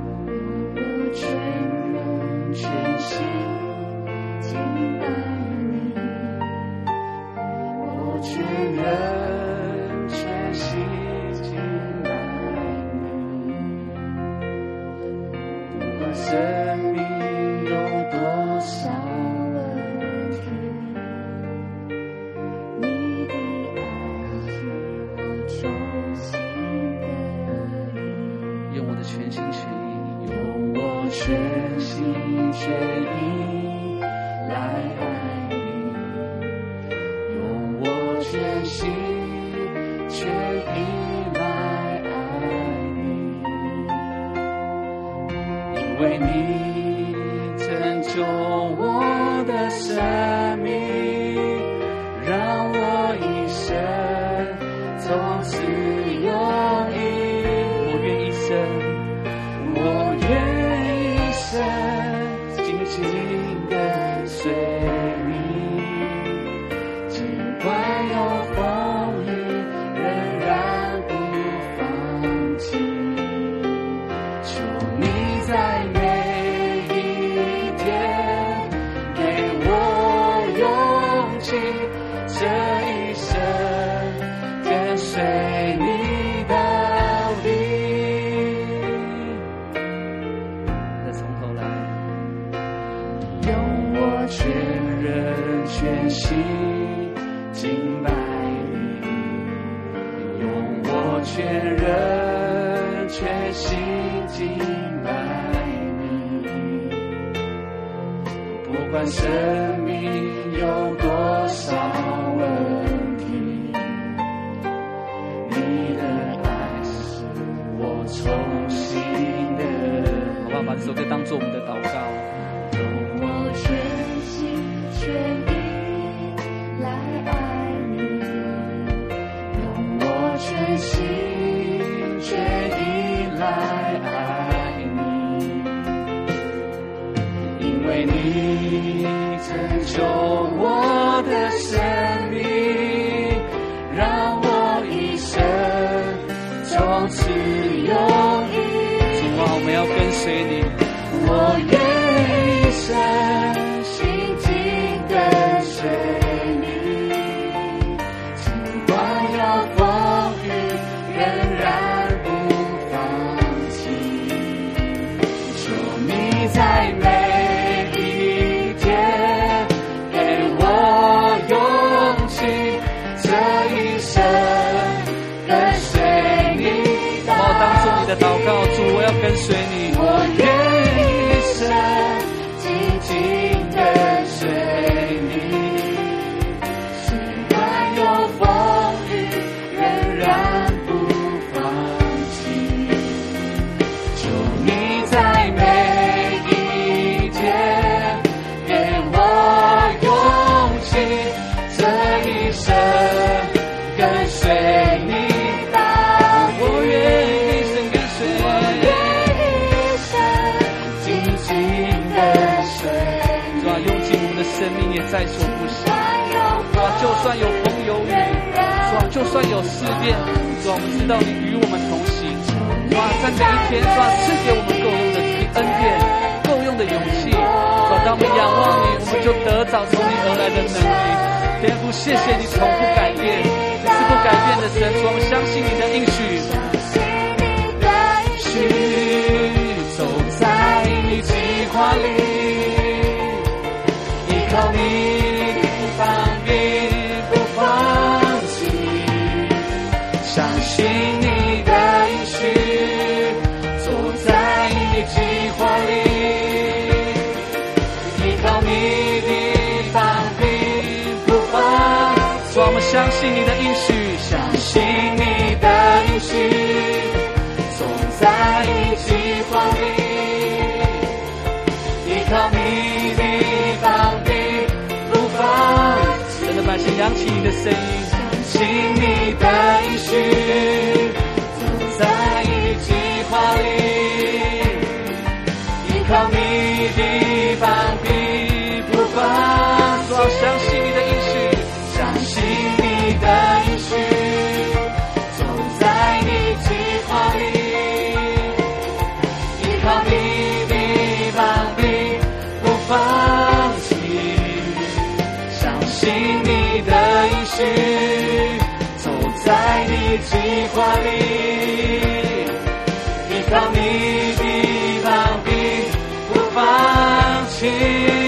计划里，依靠你的膀臂不放弃。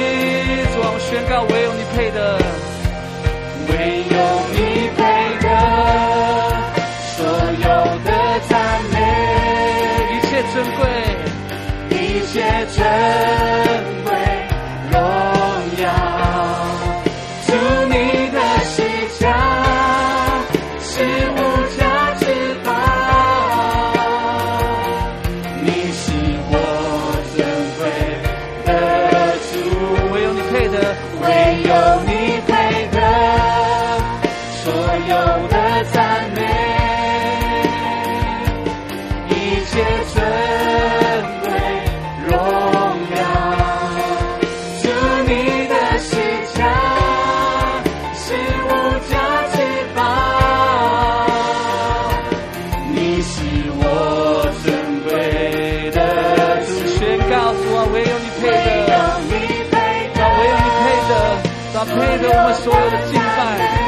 所有的敬拜，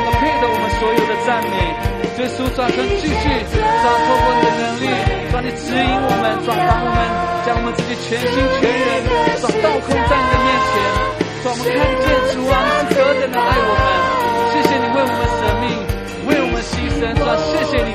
主配得我们所有的赞美。耶稣，转身继续，主透过你的能力，主你指引我们，主当我们将我们自己全心全人，主倒空在你的面前，转我们看见主啊，你是何等的爱我们，谢谢你为我们舍命，为我们牺牲，转谢谢你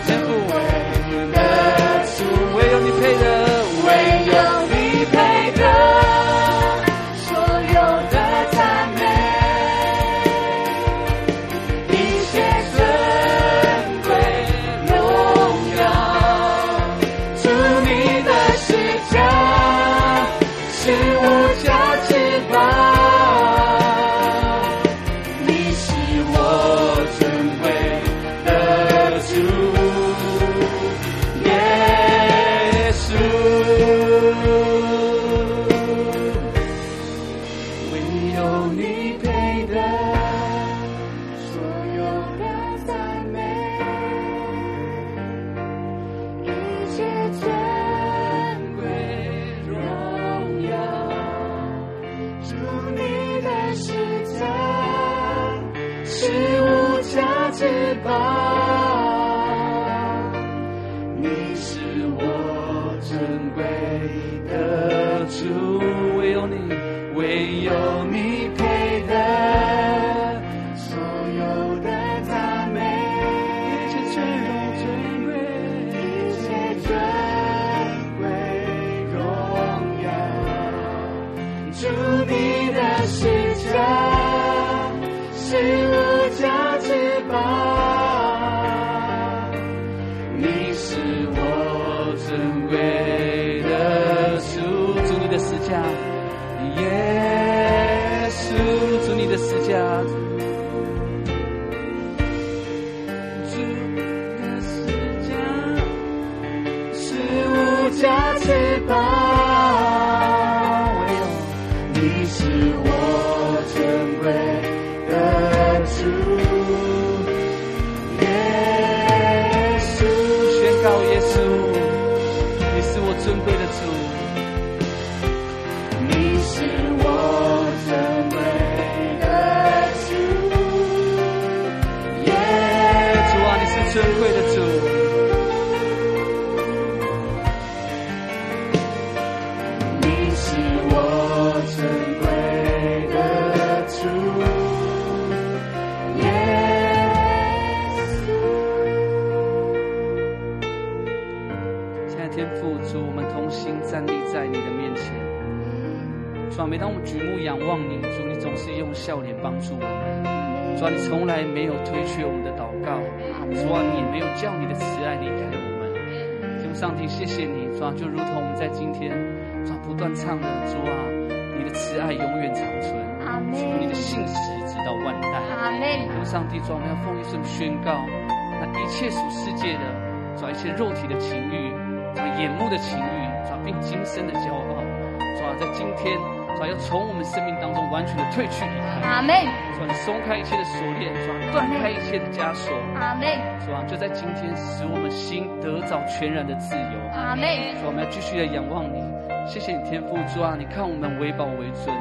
全然的自由。阿门。抓我们要继续的仰望你，谢谢你天父，主啊，你看我们为宝为尊，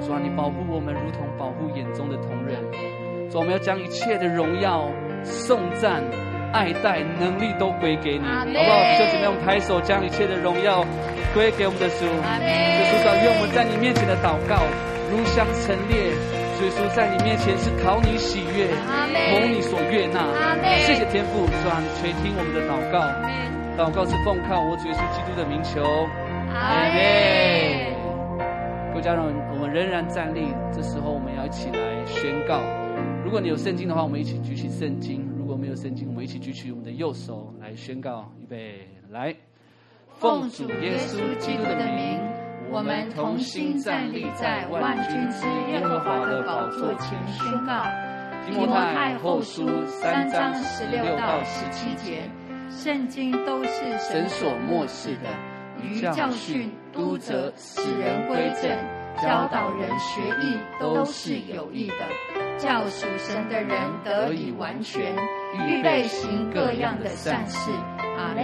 主啊，你保护我们如同保护眼中的瞳人。我们要将一切的荣耀、颂赞、爱戴、能力都归给你，好不好？就这样拍手，将一切的荣耀归给我们的主。耶稣说：“愿我们在你面前的祷告如香陈列。”耶稣在你面前是讨你喜悦，蒙你所悦纳。谢谢天父，主啊，垂听我们的祷告。祷告是奉靠我主耶稣基督的名求。阿门。各位家人，我们仍然站立，这时候我们要一起来宣告。如果你有圣经的话，我们一起举起圣经；如果没有圣经，我们一起举起我们的右手来宣告。预备，来，奉主耶稣基督的名。我们同心站立在万军之耶和华的宝座前宣告。提摩太后书三章十六到十七节，圣经都是神所漠视的，于教训、督责、使人归正、教导人学义，都是有益的，叫属神的人得以完全，预备行各样的善事。阿门。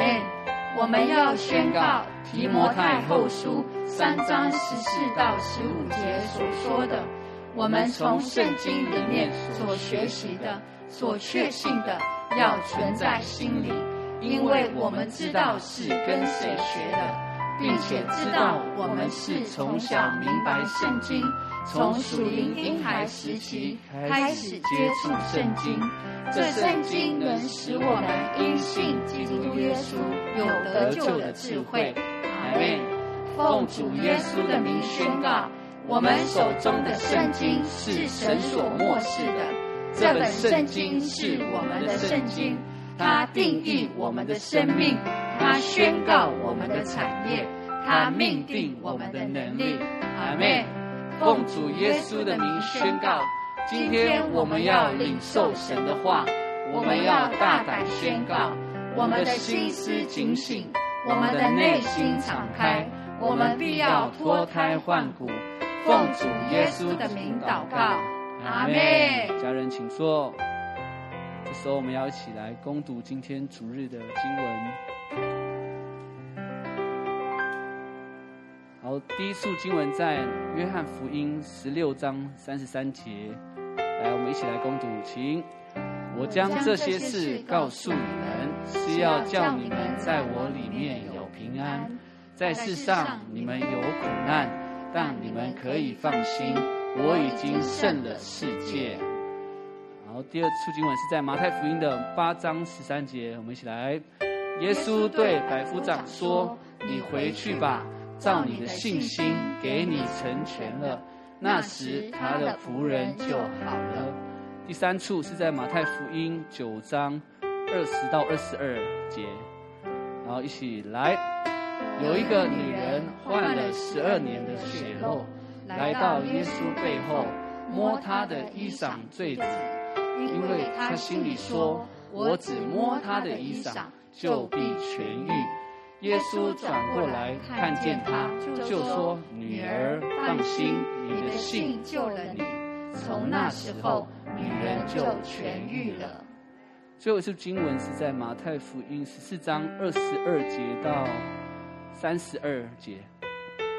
我们要宣告提摩太后书三章十四到十五节所说的，我们从圣经里面所学习的、所确信的，要存在心里，因为我们知道是跟谁学的。并且知道我们是从小明白圣经，从属灵婴孩时期开始接触圣经。这圣经能使我们因信基督耶稣有得救的智慧。阿门。奉主耶稣的名宣告，我们手中的圣经是神所默示的。这本圣经是我们的圣经，他定义我们的生命。他宣告我们的产业，他命定我们的能力。阿门。奉主耶稣的名宣告，今天我们要领受神的话，我们要大胆宣告，我们的心思警醒，我们的内心敞开，我们必要脱胎换骨。奉主耶稣的名祷告，阿门。家人请坐。这时候我们要一起来攻读今天主日的经文。好，第一处经文在约翰福音十六章三十三节，来，我们一起来攻读，请。我将这些事告诉你们，是要叫你们在我里面有平安。在世上你们有苦难，但你们可以放心，我已经胜了世界。第二处经文是在马太福音的八章十三节，我们一起来。耶稣对百夫长说：“你回去吧，照你的信心给你成全了。”那时他的仆人就好了。第三处是在马太福音九章二十到二十二节，然后一起来。有一个女人患了十二年的血漏，来到耶稣背后，摸他的衣裳坠子，因为他心里说：“我只摸他的衣裳。”就必痊愈。耶稣转过来看见他，就说：“女儿，放心，你的信救了你。”从那时候，女人就痊愈了。最后一次经文是在马太福音十四章二十二节到三十二节，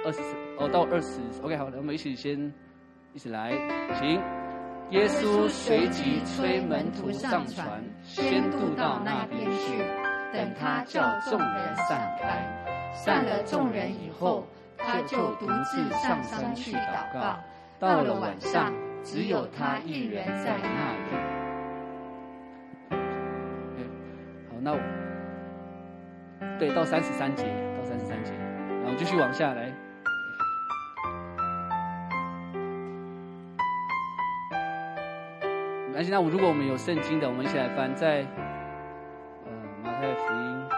二十哦到二十。OK，好，我们一起先一起来，请。耶稣随即催门徒上船，先渡到那边去。等他叫众人散开，散了众人以后，他就独自上山去祷告。到了晚上，只有他一人在那里。好，那我对，到三十三节，到三十三节，然后继续往下来。那现在，我如果我们有圣经的，我们一起来翻在。马太福音，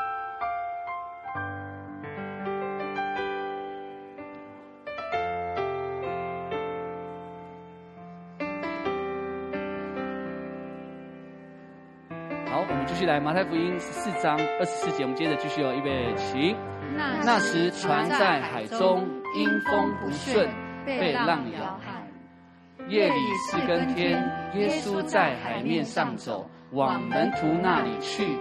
好，我们继续来马太福音十四章二十四节，我们接着继续哦，预备起。那时船在海中，因风不顺，被浪摇撼。夜里四更天，耶稣在海面上走，往门徒那里去。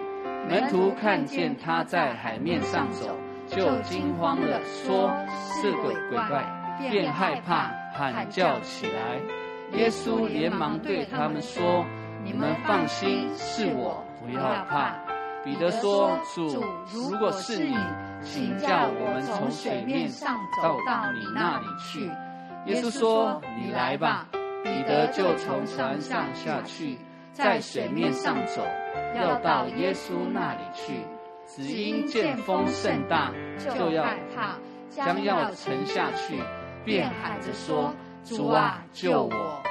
门徒看见他在海面上走，就惊慌了，说是个鬼怪，便害怕，喊叫起来。耶稣连忙对他们说：“你们放心，是我，不要怕。”彼得说：“主，如果是你，请叫我们从水面上走到你那里去。”耶稣说：“你来吧。”彼得就从船上下去。在水面上走，要到耶稣那里去，只因见风甚大，就要怕，将要沉下去，便喊着说：“主啊，救我！”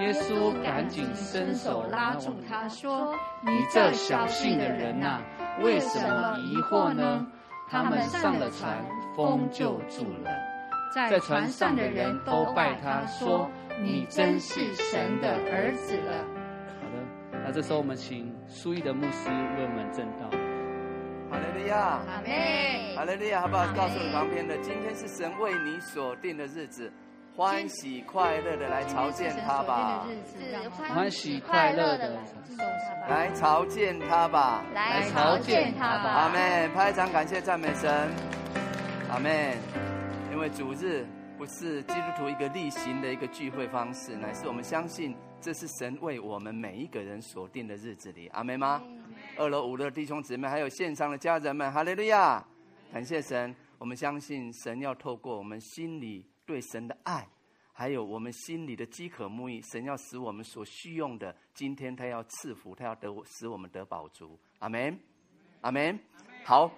耶稣赶紧伸手拉住他，说：“你这小信的人呐，为什么疑惑呢？”他们上了船，风就住了。在船上的人都拜他，说：“你真是神的儿子了。”好的，那这时候我们请苏义的牧师为我们证道。哈利路亚，阿门。哈利路亚，好不好？告诉你旁边的，今天是神为你所定的日子。欢喜快乐的来朝见他吧，欢喜快乐的来朝见他吧，来朝见他吧。阿门！拍掌感谢赞美神，阿门。因为主日不是基督徒一个例行的一个聚会方式，乃是我们相信这是神为我们每一个人所定的日子里，阿门吗？二楼五楼弟兄姊妹，还有线上的家人们，哈利路亚！感谢神，我们相信神要透过我们心里。对神的爱，还有我们心里的饥渴慕义，神要使我们所需用的，今天他要赐福，他要得使我们得饱足。阿门，阿门。好，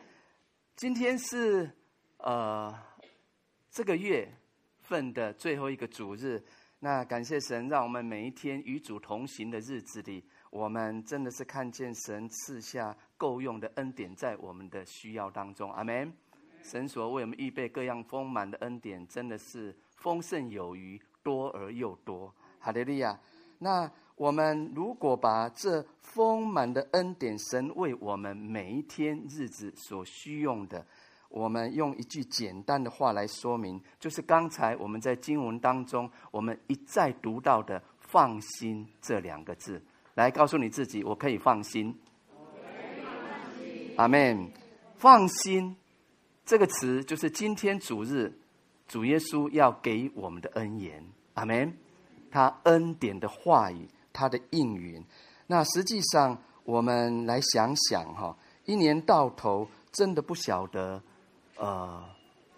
今天是呃这个月份的最后一个主日，那感谢神，让我们每一天与主同行的日子里，我们真的是看见神赐下够用的恩典在我们的需要当中。阿门。神所为我们预备各样丰满的恩典，真的是丰盛有余，多而又多。哈利利亚！那我们如果把这丰满的恩典，神为我们每一天日子所需用的，我们用一句简单的话来说明，就是刚才我们在经文当中，我们一再读到的“放心”这两个字，来告诉你自己，我可以放心。阿门。放心。这个词就是今天主日，主耶稣要给我们的恩言，阿门。他恩典的话语，他的应允。那实际上，我们来想想哈，一年到头，真的不晓得，呃，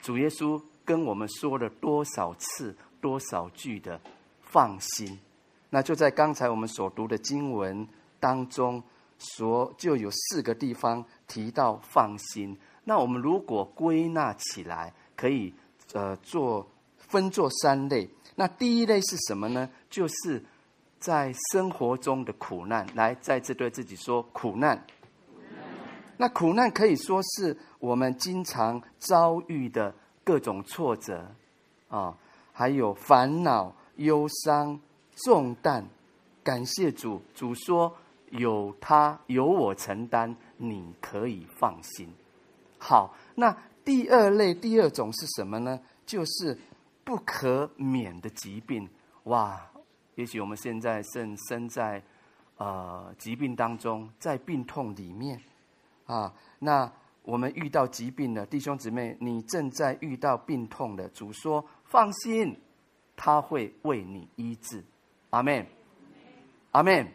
主耶稣跟我们说了多少次、多少句的放心。那就在刚才我们所读的经文当中，所就有四个地方提到放心。那我们如果归纳起来，可以呃做分作三类。那第一类是什么呢？就是在生活中的苦难。来，再次对自己说苦难。那苦难可以说是我们经常遭遇的各种挫折啊，还有烦恼、忧伤、重担。感谢主，主说有他有我承担，你可以放心。好，那第二类、第二种是什么呢？就是不可免的疾病。哇，也许我们现在正身在呃疾病当中，在病痛里面啊。那我们遇到疾病了，弟兄姊妹，你正在遇到病痛的，主说放心，他会为你医治。阿门，阿门，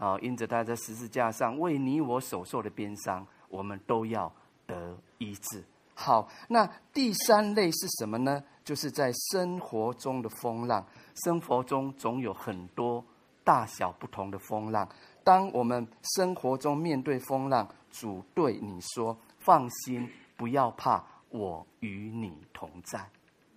啊，因着他在十字架上为你我所受的鞭伤，我们都要。得医治。好，那第三类是什么呢？就是在生活中的风浪，生活中总有很多大小不同的风浪。当我们生活中面对风浪，主对你说：“放心，不要怕，我与你同在。”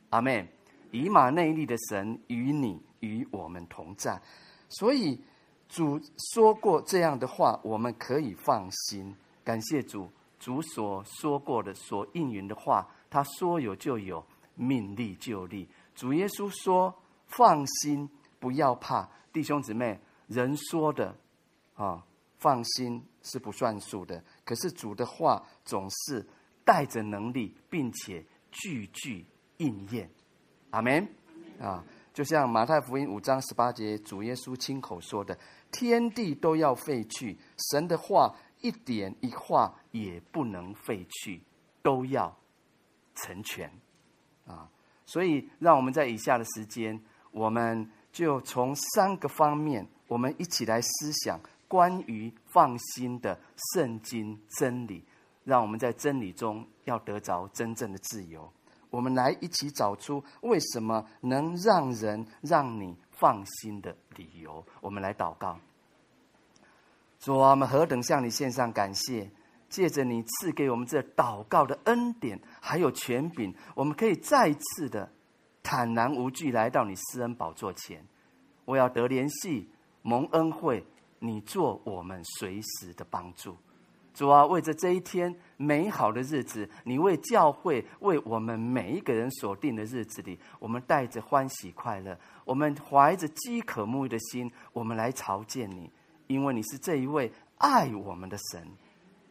阿门。以马内利的神与你与我们同在，所以主说过这样的话，我们可以放心。感谢主。主所说过的、所应允的话，他说有就有，命立就立。主耶稣说：“放心，不要怕，弟兄姊妹，人说的啊，放心是不算数的。可是主的话总是带着能力，并且句句应验。阿门啊！就像马太福音五章十八节，主耶稣亲口说的：天地都要废去，神的话。”一点一画也不能废去，都要成全啊！所以，让我们在以下的时间，我们就从三个方面，我们一起来思想关于放心的圣经真理，让我们在真理中要得着真正的自由。我们来一起找出为什么能让人让你放心的理由。我们来祷告。主啊，我们何等向你献上感谢！借着你赐给我们这祷告的恩典，还有权柄，我们可以再次的坦然无惧来到你施恩宝座前。我要得联系，蒙恩惠，你做我们随时的帮助。主啊，为着这一天美好的日子，你为教会为我们每一个人所定的日子里，我们带着欢喜快乐，我们怀着饥渴沐浴的心，我们来朝见你，因为你是这一位爱我们的神，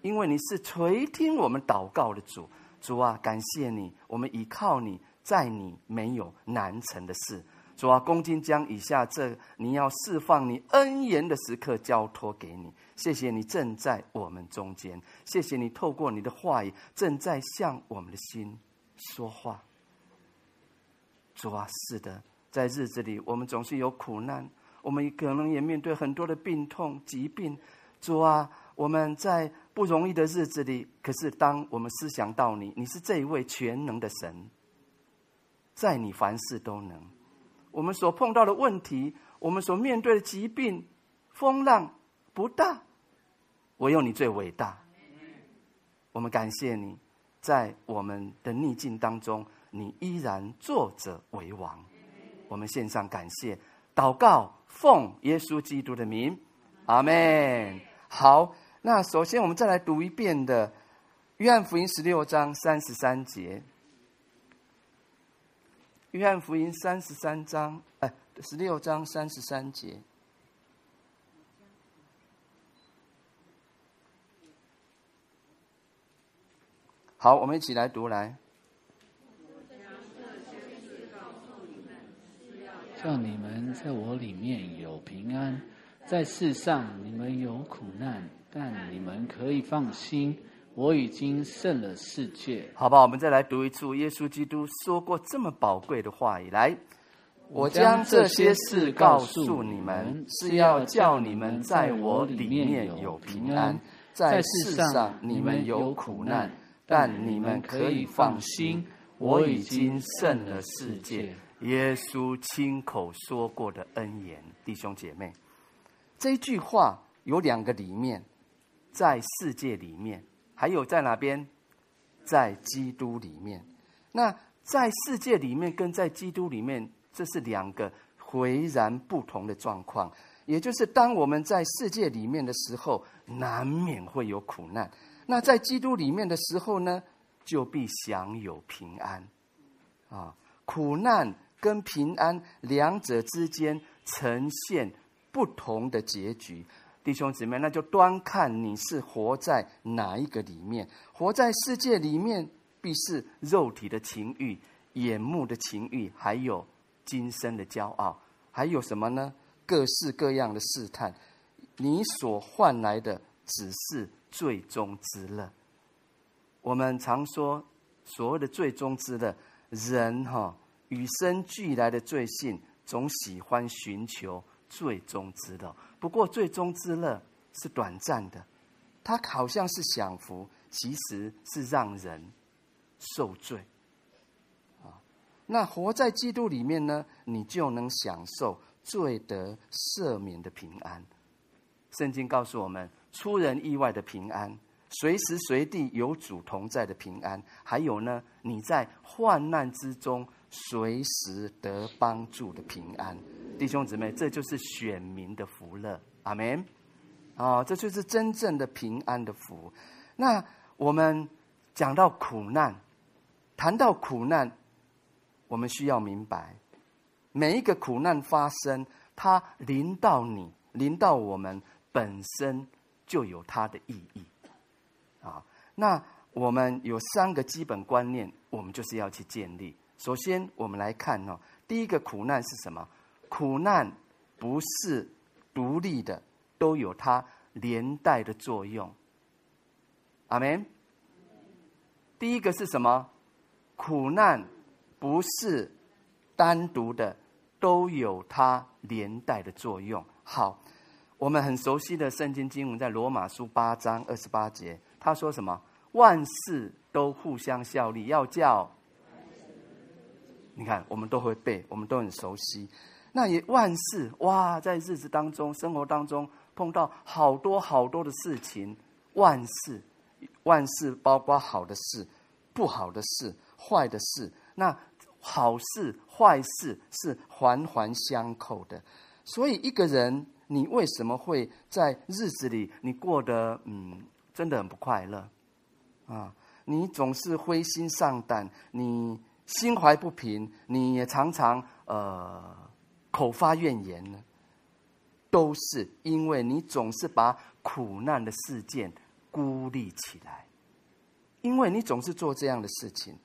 因为你是垂听我们祷告的主。主啊，感谢你，我们依靠你，在你没有难成的事。主啊，恭敬将以下这你要释放你恩言的时刻交托给你。谢谢你正在我们中间，谢谢你透过你的话语正在向我们的心说话。主啊，是的，在日子里我们总是有苦难，我们可能也面对很多的病痛、疾病。主啊，我们在。不容易的日子里，可是当我们思想到你，你是这一位全能的神，在你凡事都能。我们所碰到的问题，我们所面对的疾病、风浪不大，唯有你最伟大。我们感谢你，在我们的逆境当中，你依然坐着为王。我们献上感谢，祷告，奉耶稣基督的名，阿门。好。那首先，我们再来读一遍的《约翰福音》十六章三十三节，《约翰福音》三十三章，哎，十六章三十三节。好，我们一起来读来。叫你们在我里面有平安，在世上你们有苦难。但你们可以放心，我已经胜了世界。好吧，我们再来读一次耶稣基督说过这么宝贵的话语。来，我将这些事告诉你们，是要叫你们在我里面有平安。在世上你们有苦难，但你们可以放心，我已经胜了世界。耶稣亲口说过的恩言，弟兄姐妹，这句话有两个里面。在世界里面，还有在哪边？在基督里面。那在世界里面跟在基督里面，这是两个浑然不同的状况。也就是当我们在世界里面的时候，难免会有苦难；那在基督里面的时候呢，就必享有平安。啊，苦难跟平安两者之间呈现不同的结局。弟兄姊妹，那就端看你是活在哪一个里面。活在世界里面，必是肉体的情欲、眼目的情欲，还有今生的骄傲，还有什么呢？各式各样的试探。你所换来的只是最终之乐。我们常说，所谓的最终之乐，人哈与生俱来的罪性，总喜欢寻求最终之乐。不过，最终之乐是短暂的，它好像是享福，其实是让人受罪。啊，那活在基督里面呢，你就能享受罪得赦免的平安。圣经告诉我们，出人意外的平安，随时随地有主同在的平安，还有呢，你在患难之中随时得帮助的平安。弟兄姊妹，这就是选民的福乐，阿门。啊，这就是真正的平安的福。那我们讲到苦难，谈到苦难，我们需要明白，每一个苦难发生，它临到你，临到我们本身就有它的意义。啊，那我们有三个基本观念，我们就是要去建立。首先，我们来看哦，第一个苦难是什么？苦难不是独立的，都有它连带的作用。阿门。第一个是什么？苦难不是单独的，都有它连带的作用。好，我们很熟悉的圣经经文在罗马书八章二十八节，他说什么？万事都互相效力，要叫。你看，我们都会背，我们都很熟悉。那也万事哇，在日子当中、生活当中碰到好多好多的事情，万事万事包括好的事、不好的事、坏的事。那好事、坏事是环环相扣的。所以一个人，你为什么会在日子里你过得嗯真的很不快乐啊！你总是灰心丧胆，你心怀不平，你也常常呃口发怨言呢，都是因为你总是把苦难的事件孤立起来，因为你总是做这样的事情。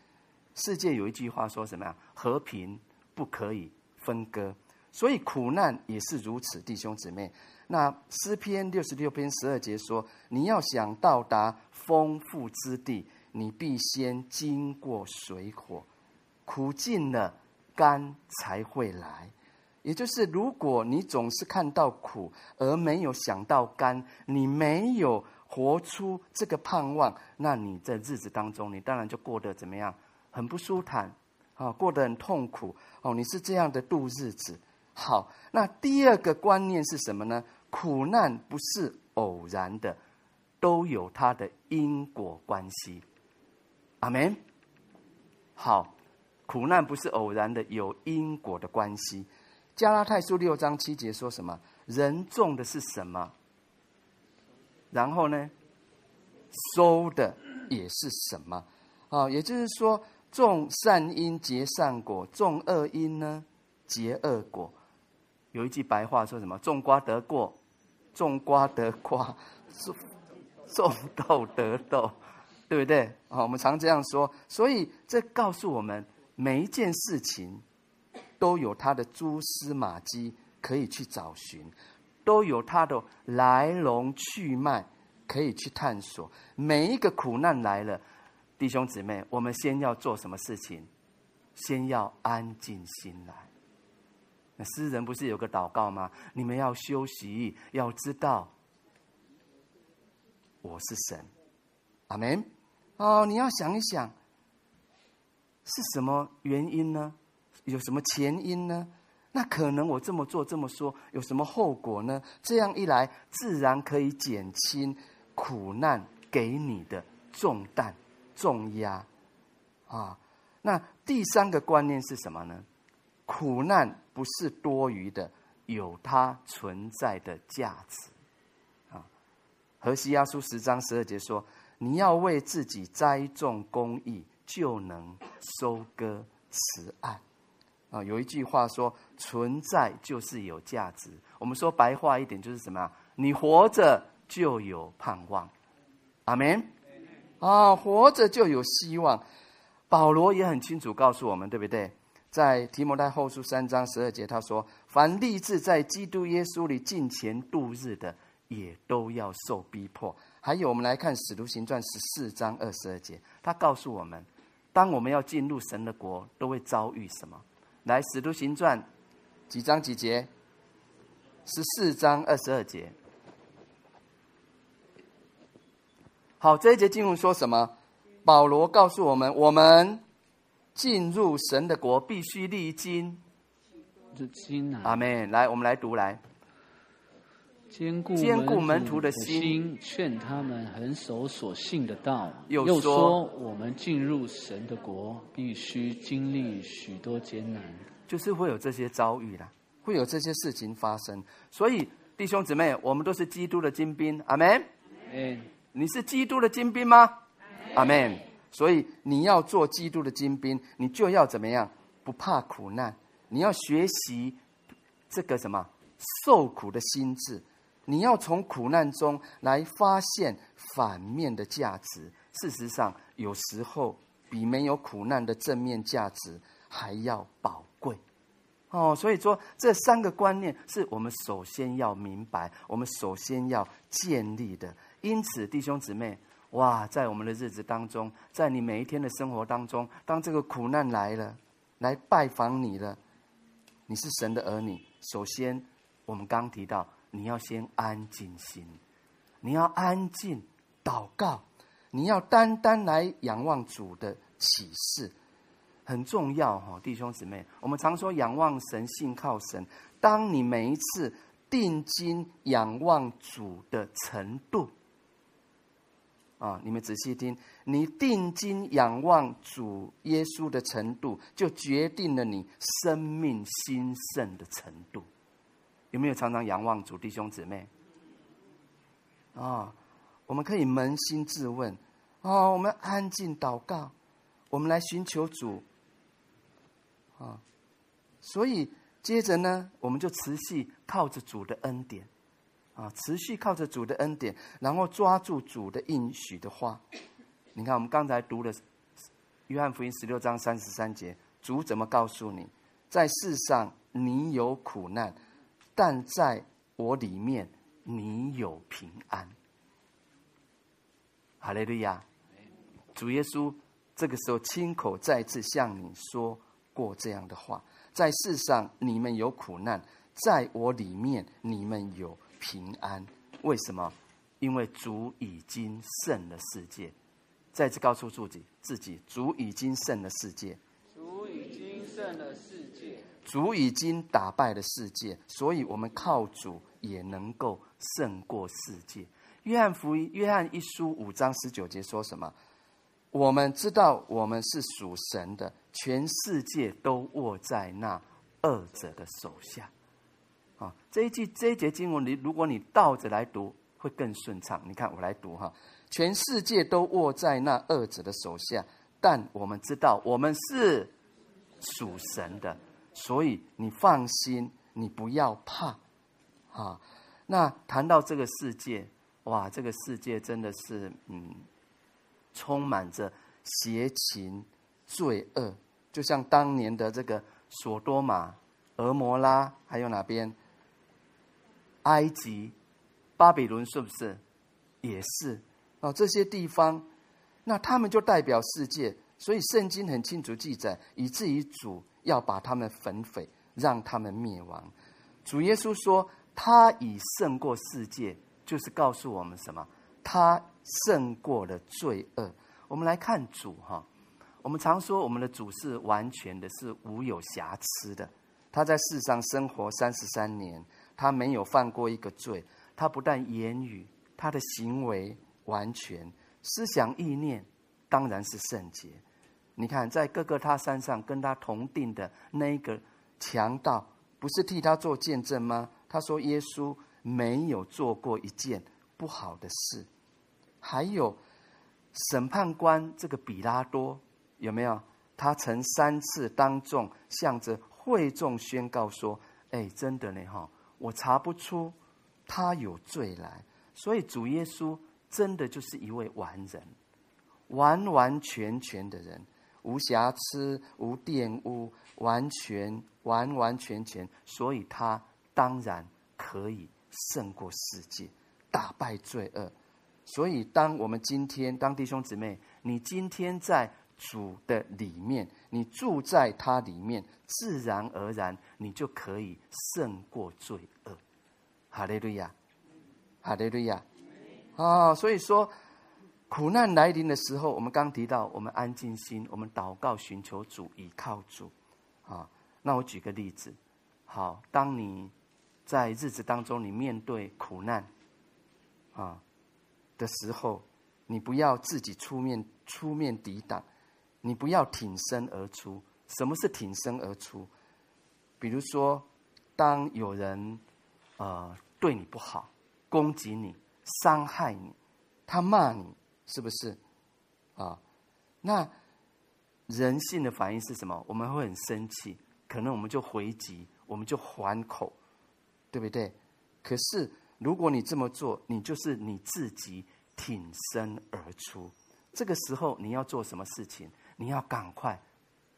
世界有一句话说什么呀？和平不可以分割，所以苦难也是如此，弟兄姊妹。那诗篇六十六篇十二节说：“你要想到达丰富之地，你必先经过水火，苦尽了，甘才会来。”也就是，如果你总是看到苦而没有想到甘，你没有活出这个盼望，那你在日子当中，你当然就过得怎么样？很不舒坦啊，过得很痛苦哦。你是这样的度日子。好，那第二个观念是什么呢？苦难不是偶然的，都有它的因果关系。阿门。好，苦难不是偶然的，有因果的关系。加拉太书六章七节说什么？人种的是什么？然后呢，收的也是什么？啊，也就是说，种善因结善果，种恶因呢结恶果。有一句白话说什么？种瓜得过，种瓜得瓜，种种豆得豆，对不对？啊，我们常这样说。所以这告诉我们，每一件事情都有它的蛛丝马迹可以去找寻，都有它的来龙去脉可以去探索。每一个苦难来了，弟兄姊妹，我们先要做什么事情？先要安静心来。那诗人不是有个祷告吗？你们要休息，要知道我是神，阿门。哦，你要想一想，是什么原因呢？有什么前因呢？那可能我这么做这么说，有什么后果呢？这样一来，自然可以减轻苦难给你的重担、重压啊。那第三个观念是什么呢？苦难不是多余的，有它存在的价值。啊，何西阿书十章十二节说：“你要为自己栽种公义，就能收割慈爱。”啊，有一句话说：“存在就是有价值。”我们说白话一点就是什么啊？你活着就有盼望。阿门。啊，活着就有希望。保罗也很清楚告诉我们，对不对？在提摩太后书三章十二节，他说：“凡立志在基督耶稣里敬虔度日的，也都要受逼迫。”还有，我们来看使徒行传十四章二十二节，他告诉我们，当我们要进入神的国，都会遭遇什么？来，使徒行传几章几节？十四章二十二节。好，这一节经文说什么？保罗告诉我们，我们。进入神的国，必须历经。阿门。来，我们来读来。坚固坚固门徒的心，劝他们恒守所信的道。又说，又说我们进入神的国，必须经历许多艰难，就是会有这些遭遇啦，会有这些事情发生。所以，弟兄姊妹，我们都是基督的精兵。阿门。你是基督的精兵吗？阿门。所以你要做基督的精兵，你就要怎么样？不怕苦难，你要学习这个什么受苦的心智。你要从苦难中来发现反面的价值。事实上，有时候比没有苦难的正面价值还要宝贵。哦，所以说这三个观念是我们首先要明白，我们首先要建立的。因此，弟兄姊妹。哇，在我们的日子当中，在你每一天的生活当中，当这个苦难来了，来拜访你了，你是神的儿女。首先，我们刚提到，你要先安静心，你要安静祷告，你要单单来仰望主的启示，很重要哈，弟兄姊妹。我们常说仰望神，信靠神。当你每一次定睛仰望主的程度。啊！你们仔细听，你定睛仰望主耶稣的程度，就决定了你生命兴盛的程度。有没有常常仰望主弟兄姊妹？啊！我们可以扪心自问，哦，我们安静祷告，我们来寻求主，啊，所以接着呢，我们就持续靠着主的恩典，啊，持续靠着主的恩典，然后抓住主的应许的话。你看，我们刚才读了约翰福音十六章三十三节，主怎么告诉你，在世上你有苦难，但在我里面你有平安。哈利路亚！主耶稣这个时候亲口再次向你说过这样的话：在世上你们有苦难，在我里面你们有平安。为什么？因为主已经胜了世界。再次告诉自己：自己主已经胜了世界。主已经胜了世界。主已经打败了世界，所以我们靠主也能够胜过世界。约翰福音，约翰一书五章十九节说什么？我们知道我们是属神的，全世界都握在那恶者的手下。啊，这一句这一节经文，你如果你倒着来读，会更顺畅。你看，我来读哈，全世界都握在那恶者的手下，但我们知道我们是属神的，所以你放心，你不要怕。啊，那谈到这个世界。哇，这个世界真的是，嗯，充满着邪情、罪恶，就像当年的这个索多玛、俄摩拉，还有哪边？埃及、巴比伦，是不是？也是哦，这些地方，那他们就代表世界，所以圣经很清楚记载，以至于主要把他们焚毁，让他们灭亡。主耶稣说，他已胜过世界。就是告诉我们什么？他胜过了罪恶。我们来看主哈，我们常说我们的主是完全的，是无有瑕疵的。他在世上生活三十三年，他没有犯过一个罪。他不但言语，他的行为完全，思想意念当然是圣洁。你看，在各个他山上跟他同定的那个强盗，不是替他做见证吗？他说耶稣。没有做过一件不好的事，还有审判官这个比拉多有没有？他曾三次当众向着会众宣告说：“哎，真的呢，哈，我查不出他有罪来。”所以主耶稣真的就是一位完人，完完全全的人，无瑕疵、无玷污，完全完完全全，所以他当然可以。胜过世界，打败罪恶。所以，当我们今天，当弟兄姊妹，你今天在主的里面，你住在他里面，自然而然，你就可以胜过罪恶。哈利路亚，哈利路亚。啊、所以说，苦难来临的时候，我们刚提到，我们安静心，我们祷告，寻求主，倚靠主。啊、那我举个例子，好，当你。在日子当中，你面对苦难，啊的时候，你不要自己出面出面抵挡，你不要挺身而出。什么是挺身而出？比如说，当有人呃对你不好，攻击你、伤害你，他骂你，是不是？啊，那人性的反应是什么？我们会很生气，可能我们就回击，我们就还口。对不对？可是如果你这么做，你就是你自己挺身而出。这个时候你要做什么事情？你要赶快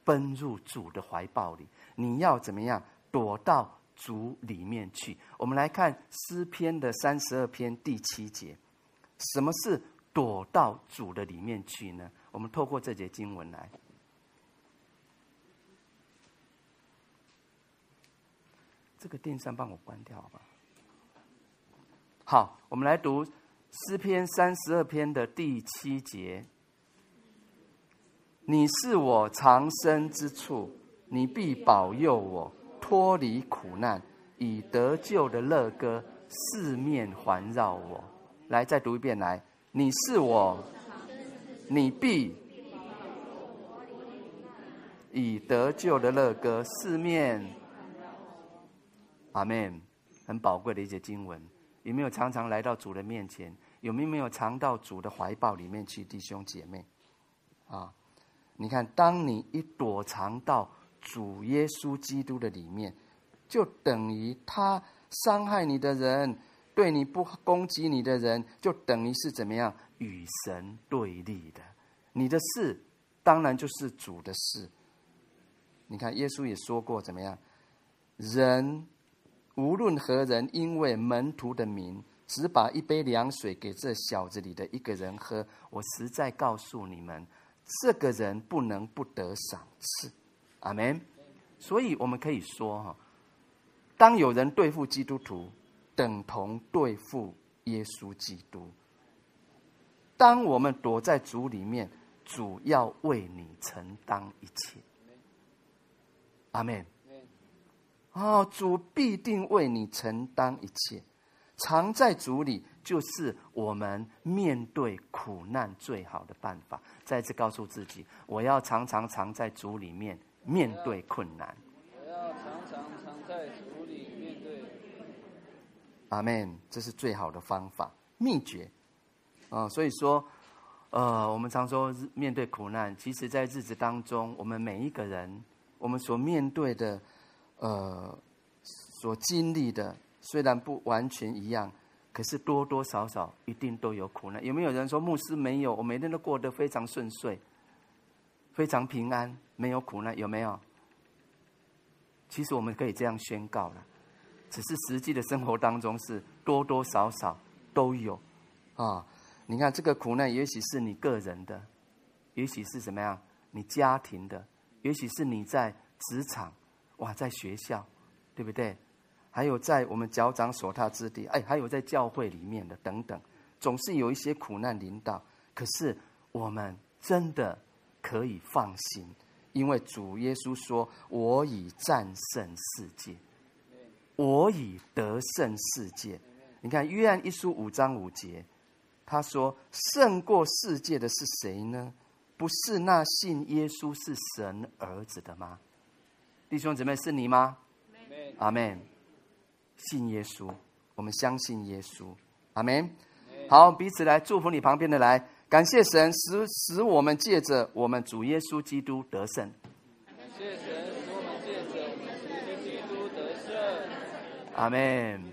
奔入主的怀抱里。你要怎么样？躲到主里面去。我们来看诗篇的三十二篇第七节。什么是躲到主的里面去呢？我们透过这节经文来。这个电扇帮我关掉吧。好，我们来读诗篇三十二篇的第七节。你是我藏身之处，你必保佑我脱离苦难，以得救的乐歌四面环绕我。来，再读一遍来。你是我，你必以得救的乐歌四面。阿门，很宝贵的一些经文。有没有常常来到主的面前，有没有藏到主的怀抱里面去，弟兄姐妹？啊，你看，当你一躲藏到主耶稣基督的里面，就等于他伤害你的人，对你不攻击你的人，就等于是怎么样与神对立的。你的事，当然就是主的事。你看，耶稣也说过怎么样？人无论何人，因为门徒的名，只把一杯凉水给这小子里的一个人喝，我实在告诉你们，这个人不能不得赏赐。阿门。所以我们可以说哈，当有人对付基督徒，等同对付耶稣基督。当我们躲在主里面，主要为你承担一切。阿门。哦，主必定为你承担一切。藏在主里，就是我们面对苦难最好的办法。再次告诉自己，我要常常藏在主里面，面对困难。我要常常藏在主里面对。阿门，这是最好的方法，秘诀。啊、所以说，呃，我们常说面对苦难，其实在日子当中，我们每一个人，我们所面对的。呃，所经历的虽然不完全一样，可是多多少少一定都有苦难。有没有人说牧师没有？我每天都过得非常顺遂，非常平安，没有苦难，有没有？其实我们可以这样宣告了，只是实际的生活当中是多多少少都有啊。你看这个苦难，也许是你个人的，也许是什么样？你家庭的，也许是你在职场。哇，在学校，对不对？还有在我们脚掌所踏之地，哎，还有在教会里面的等等，总是有一些苦难临到。可是我们真的可以放心，因为主耶稣说：“我已战胜世界，我已得胜世界。”你看约翰一书五章五节，他说：“胜过世界的是谁呢？不是那信耶稣是神儿子的吗？”弟兄姊妹，是你吗？阿门。信耶稣，我们相信耶稣。阿门。好，彼此来祝福你旁边的来，感谢神使使我们借着我们主耶稣基督得胜。感谢神使我们借着我们主耶稣基督得胜。阿门。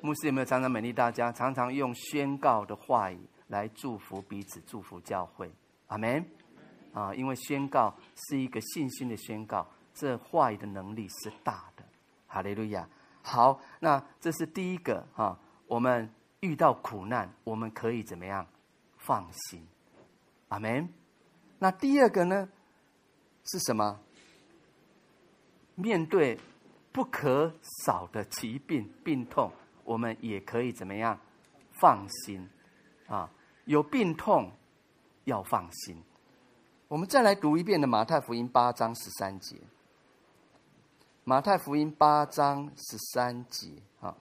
牧师有没有常常勉励大家，常常用宣告的话语来祝福彼此，祝福教会？阿门。啊，因为宣告是一个信心的宣告。这话语的能力是大的，哈利路亚。好，那这是第一个哈。我们遇到苦难，我们可以怎么样？放心，阿门。那第二个呢？是什么？面对不可少的疾病、病痛，我们也可以怎么样？放心啊！有病痛要放心。我们再来读一遍的马太福音八章十三节。马太福音八章十三节，哈，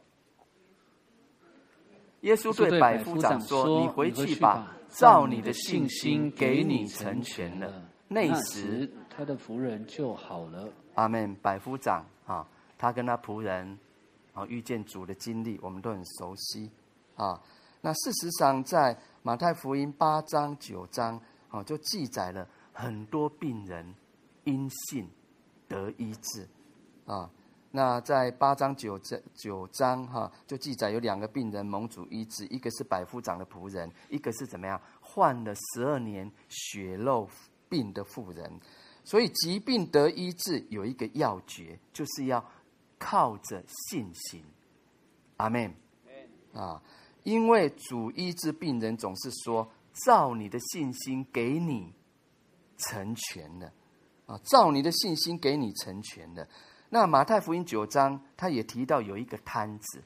耶稣对百夫长说：“你回去吧，照你的信心给你成全了。”那时，他的仆人就好了。阿门。百夫长啊，他跟他仆人啊遇见主的经历，我们都很熟悉啊。那事实上，在马太福音八章九章啊，就记载了很多病人因信得医治。啊，那在八章九章九章哈，就记载有两个病人蒙主医治，一个是百夫长的仆人，一个是怎么样患了十二年血肉病的妇人。所以疾病得医治有一个要诀，就是要靠着信心。阿门。啊，因为主医治病人总是说，照你的信心给你成全了。啊，照你的信心给你成全了。那马太福音九章，他也提到有一个摊子，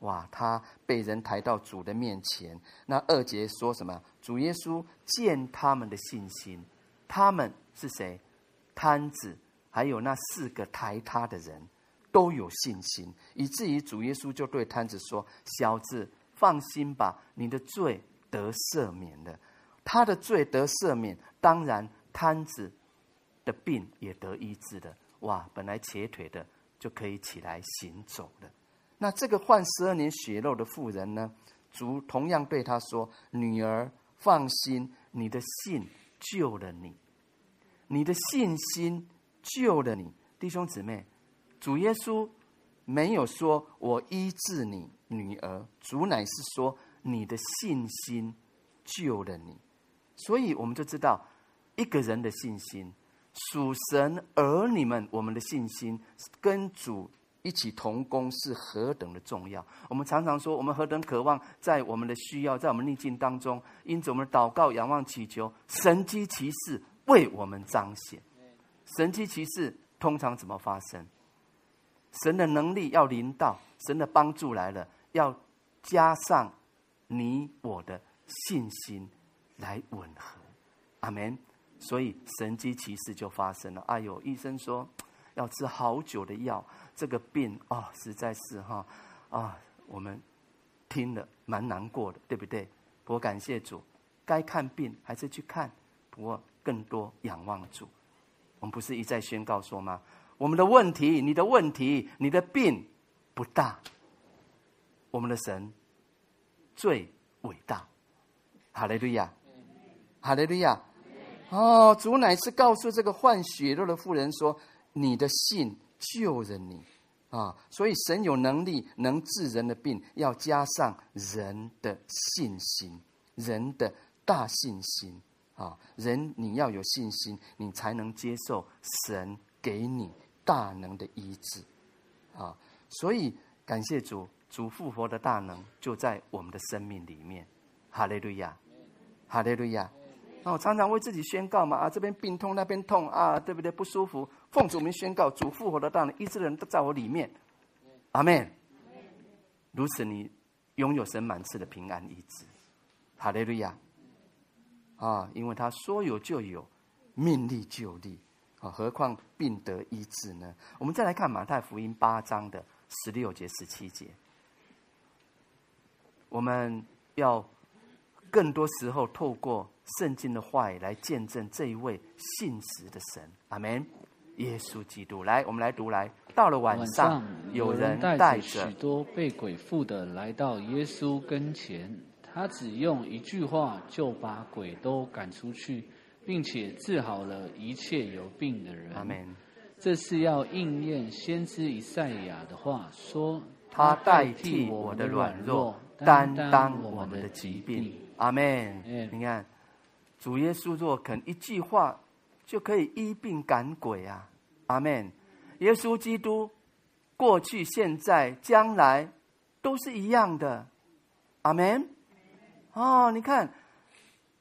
哇，他被人抬到主的面前。那二节说什么？主耶稣见他们的信心，他们是谁？摊子，还有那四个抬他的人，都有信心，以至于主耶稣就对瘫子说：“小子，放心吧，你的罪得赦免了。”他的罪得赦免，当然瘫子的病也得医治的。哇，本来瘸腿的就可以起来行走了。那这个患十二年血肉的妇人呢？主同样对他说：“女儿，放心，你的信救了你，你的信心救了你。”弟兄姊妹，主耶稣没有说“我医治你，女儿”，主乃是说：“你的信心救了你。”所以我们就知道，一个人的信心，属神儿女们，我们的信心跟主。一起同工是何等的重要！我们常常说，我们何等渴望在我们的需要，在我们逆境当中，因着我们祷告、仰望、祈求，神迹奇事为我们彰显。神迹奇事通常怎么发生？神的能力要临到，神的帮助来了，要加上你我的信心来吻合。阿门。所以神迹奇事就发生了。哎呦，医生说要吃好久的药。这个病啊、哦，实在是哈啊，我们听了蛮难过的，对不对？不过感谢主，该看病还是去看。不过更多仰望主，我们不是一再宣告说吗？我们的问题、你的问题、你的病不大，我们的神最伟大。哈利路亚，哈利路亚。哦，主乃是告诉这个患血肉的妇人说：“你的信。”救了你啊！所以神有能力能治人的病，要加上人的信心，人的大信心啊！人你要有信心，你才能接受神给你大能的医治啊！所以感谢主，主复活的大能就在我们的生命里面。哈利路亚，哈利路亚。那我常常为自己宣告嘛啊，这边病痛，那边痛啊，对不对？不舒服，奉主名宣告，主复活的大能，医治的人都在我里面。阿门。如此，你拥有神满赐的平安医治。哈利路亚。啊，因为他说有就有，命立就立啊，何况病得医治呢？我们再来看马太福音八章的十六节、十七节，我们要更多时候透过。圣经的话语来见证这一位信实的神，阿门。耶稣基督，来，我们来读来。到了晚上，晚上有人带着许多被鬼附的来到耶稣跟前，他只用一句话就把鬼都赶出去，并且治好了一切有病的人。阿门。这是要应验先知以赛亚的话，说他代替我的软弱，担当我们的疾病。阿门。你看。主耶稣若肯一句话，就可以医病赶鬼啊！阿门。耶稣基督过去、现在、将来都是一样的。阿门。哦，你看，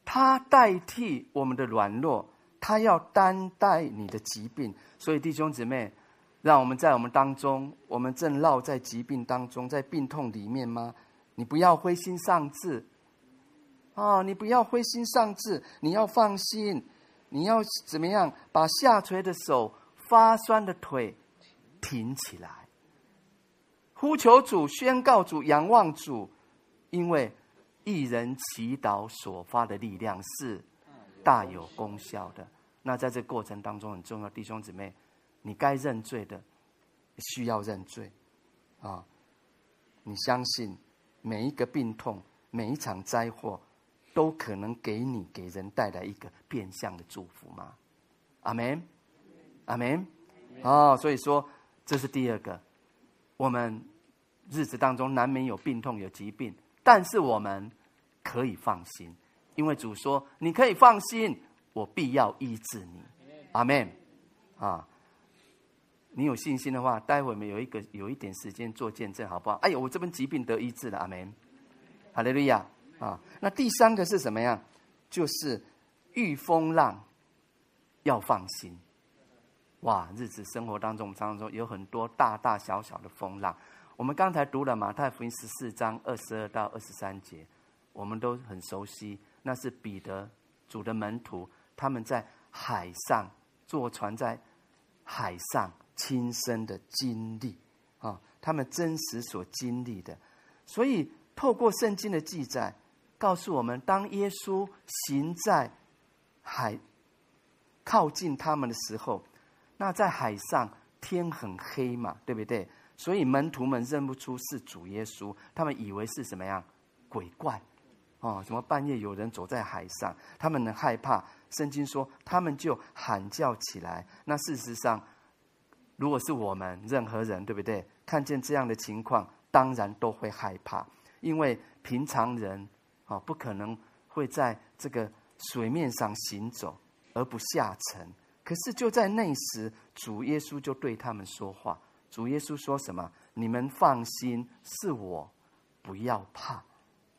他代替我们的软弱，他要担待你的疾病。所以弟兄姊妹，让我们在我们当中，我们正落在疾病当中，在病痛里面吗？你不要灰心丧志。哦，你不要灰心丧志，你要放心，你要怎么样？把下垂的手、发酸的腿挺起来，呼求主，宣告主，仰望主，因为义人祈祷所发的力量是大有功效的。那在这过程当中很重要，弟兄姊妹，你该认罪的需要认罪啊！你相信每一个病痛，每一场灾祸。都可能给你给人带来一个变相的祝福吗？阿门，阿门。哦，所以说这是第二个，我们日子当中难免有病痛有疾病，但是我们可以放心，因为主说你可以放心，我必要医治你。阿门。啊，你有信心的话，待会我们有一个有一点时间做见证，好不好？哎呦，我这边疾病得医治了，阿门。哈利路亚。啊，那第三个是什么呀？就是遇风浪要放心。哇，日子生活当中，我们常常说有很多大大小小的风浪。我们刚才读了马太福音十四章二十二到二十三节，我们都很熟悉。那是彼得主的门徒，他们在海上坐船，在海上亲身的经历啊，他们真实所经历的。所以透过圣经的记载。告诉我们，当耶稣行在海靠近他们的时候，那在海上天很黑嘛，对不对？所以门徒们认不出是主耶稣，他们以为是什么样鬼怪，哦，什么半夜有人走在海上，他们很害怕。圣经说，他们就喊叫起来。那事实上，如果是我们任何人，对不对？看见这样的情况，当然都会害怕，因为平常人啊，不可能会在这个水面上行走而不下沉。可是就在那时，主耶稣就对他们说话。主耶稣说什么？你们放心，是我，不要怕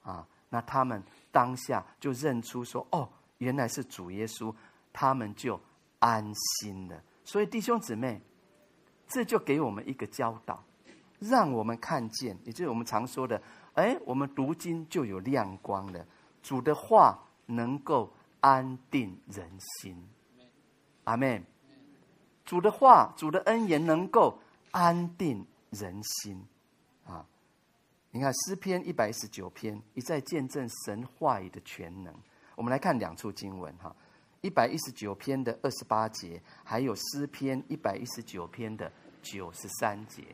啊！那他们当下就认出说：“哦，原来是主耶稣。”他们就安心了。所以弟兄姊妹，这就给我们一个教导，让我们看见，也就是我们常说的：“哎，我们读经就有亮光了。”主的话能够安定人心。阿门。主的话，主的恩言能够安定人心，啊！你看诗篇一百一十九篇一再见证神话语的全能。我们来看两处经文哈，一百一十九篇的二十八节，还有诗篇一百一十九篇的九十三节。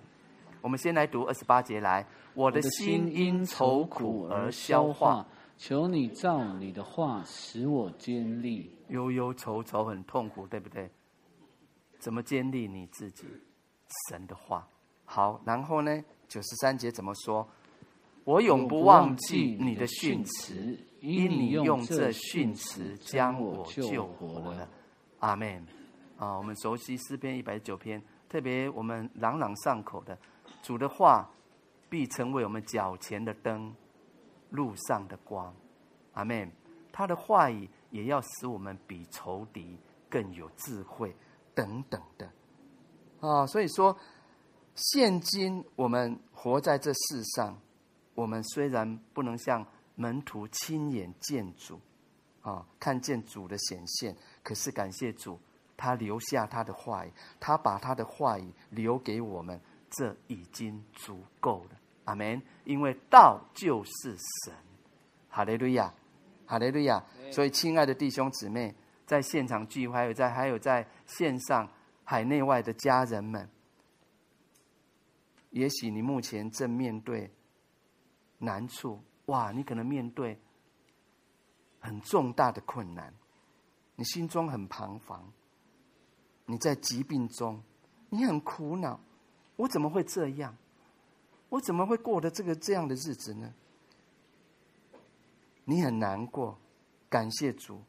我们先来读二十八节来，我的心因愁苦而消化，求你照你的话使我坚立。忧忧愁愁很痛苦，对不对？怎么坚立你自己？神的话。好，然后呢？九十三节怎么说？我永不忘记你的训词，因你用这训词将我救活了。阿门。啊，我们熟悉诗篇一百九篇，特别我们朗朗上口的，主的话必成为我们脚前的灯，路上的光。阿门。他的话语也要使我们比仇敌更有智慧，等等的。啊，所以说。现今我们活在这世上，我们虽然不能像门徒亲眼见主，啊，看见主的显现，可是感谢主，他留下他的话语，他把他的话语留给我们，这已经足够了。阿门。因为道就是神。哈利路亚，哈利路亚。所以，亲爱的弟兄姊妹，在现场聚会，还有在还有在线上海内外的家人们。也许你目前正面对难处，哇！你可能面对很重大的困难，你心中很彷徨，你在疾病中，你很苦恼，我怎么会这样？我怎么会过的这个这样的日子呢？你很难过，感谢主，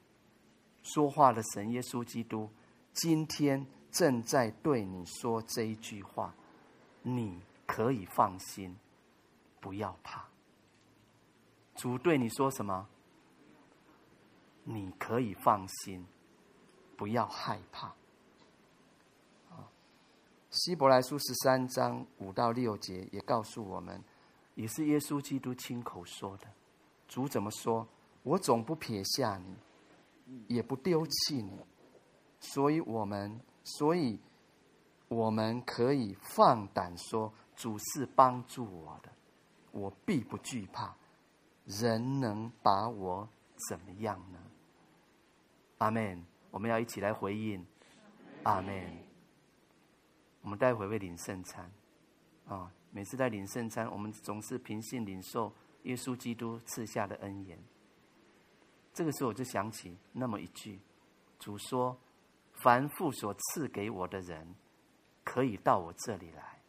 说话的神耶稣基督，今天正在对你说这一句话，你。可以放心，不要怕。主对你说什么？你可以放心，不要害怕。啊希伯来书十三章五到六节也告诉我们，也是耶稣基督亲口说的。主怎么说？我总不撇下你，也不丢弃你。所以我们，所以我们可以放胆说。主是帮助我的，我必不惧怕。人能把我怎么样呢？阿门。我们要一起来回应，阿门。我们待会会领圣餐啊！每次在领圣餐，我们总是平信领受耶稣基督赐下的恩言。这个时候，我就想起那么一句：主说，凡父所赐给我的人，可以到我这里来。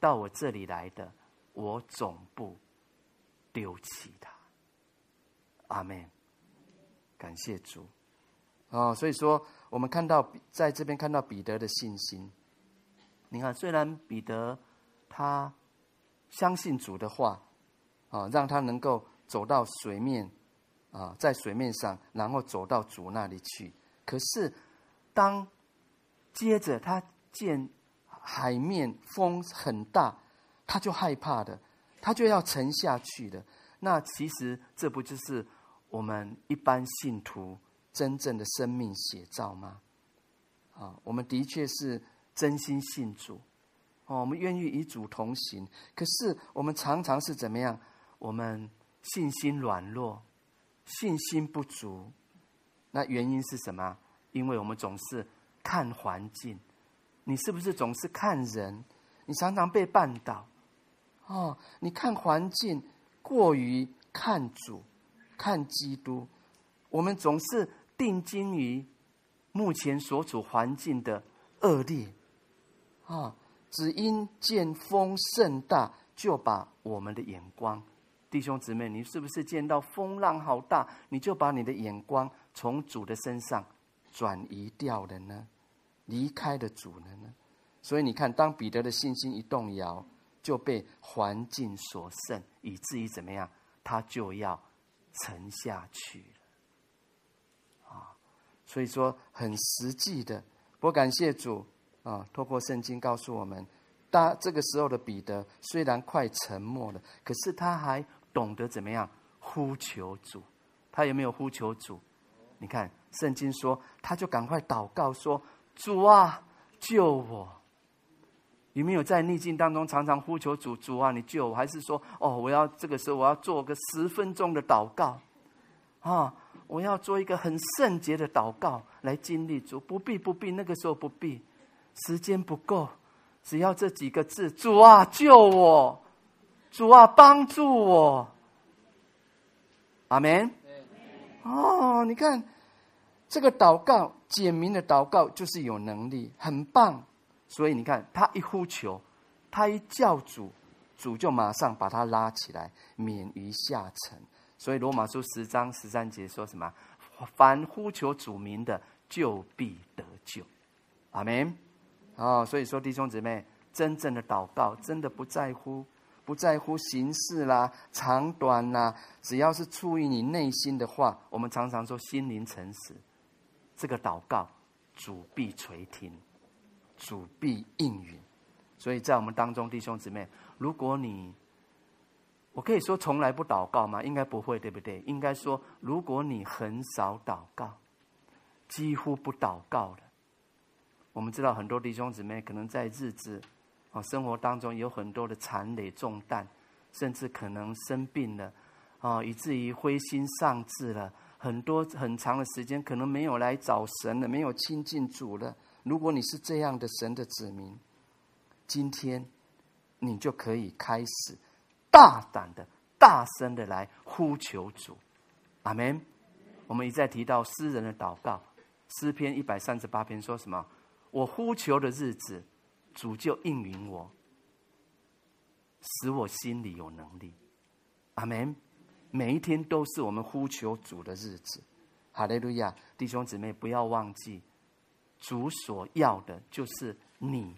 到我这里来的，我总不丢弃他。阿门。感谢主。哦，所以说我们看到在这边看到彼得的信心。你看，虽然彼得他相信主的话，啊，让他能够走到水面，啊，在水面上，然后走到主那里去。可是当接着他见。海面风很大，他就害怕的，他就要沉下去的。那其实这不就是我们一般信徒真正的生命写照吗？啊，我们的确是真心信主，哦，我们愿意与主同行。可是我们常常是怎么样？我们信心软弱，信心不足。那原因是什么？因为我们总是看环境。你是不是总是看人？你常常被绊倒，哦，你看环境过于看主，看基督。我们总是定睛于目前所处环境的恶劣，啊，只因见风甚大，就把我们的眼光，弟兄姊妹，你是不是见到风浪好大，你就把你的眼光从主的身上转移掉了呢？离开了主了呢？所以你看，当彼得的信心一动摇，就被环境所胜，以至于怎么样？他就要沉下去了。啊，所以说很实际的，我感谢主啊，透过圣经告诉我们，大这个时候的彼得虽然快沉默了，可是他还懂得怎么样呼求主。他有没有呼求主？你看圣经说，他就赶快祷告说：“主啊，救我。”有没有在逆境当中常常呼求主？主啊，你救我！还是说，哦，我要这个时候我要做个十分钟的祷告，啊，我要做一个很圣洁的祷告来经历主？不必，不必，那个时候不必，时间不够，只要这几个字：主啊，救我！主啊，帮助我！阿门。哦，你看这个祷告，简明的祷告就是有能力，很棒。所以你看，他一呼求，他一叫主，主就马上把他拉起来，免于下沉。所以罗马书十章十三节说什么？凡呼求主名的，就必得救。阿门。哦，所以说弟兄姊妹，真正的祷告，真的不在乎不在乎形式啦、长短啦，只要是出于你内心的话，我们常常说心灵诚实，这个祷告主必垂听。主必应允，所以在我们当中，弟兄姊妹，如果你，我可以说从来不祷告吗？应该不会，对不对？应该说，如果你很少祷告，几乎不祷告了，我们知道很多弟兄姊妹可能在日子啊生活当中有很多的缠累重担，甚至可能生病了啊，以至于灰心丧志了，很多很长的时间可能没有来找神了，没有亲近主了。如果你是这样的神的子民，今天你就可以开始大胆的、大声的来呼求主，阿门。我们一再提到诗人的祷告，诗篇一百三十八篇说什么？我呼求的日子，主就应允我，使我心里有能力，阿门。每一天都是我们呼求主的日子，哈利路亚！弟兄姊妹，不要忘记。主所要的就是你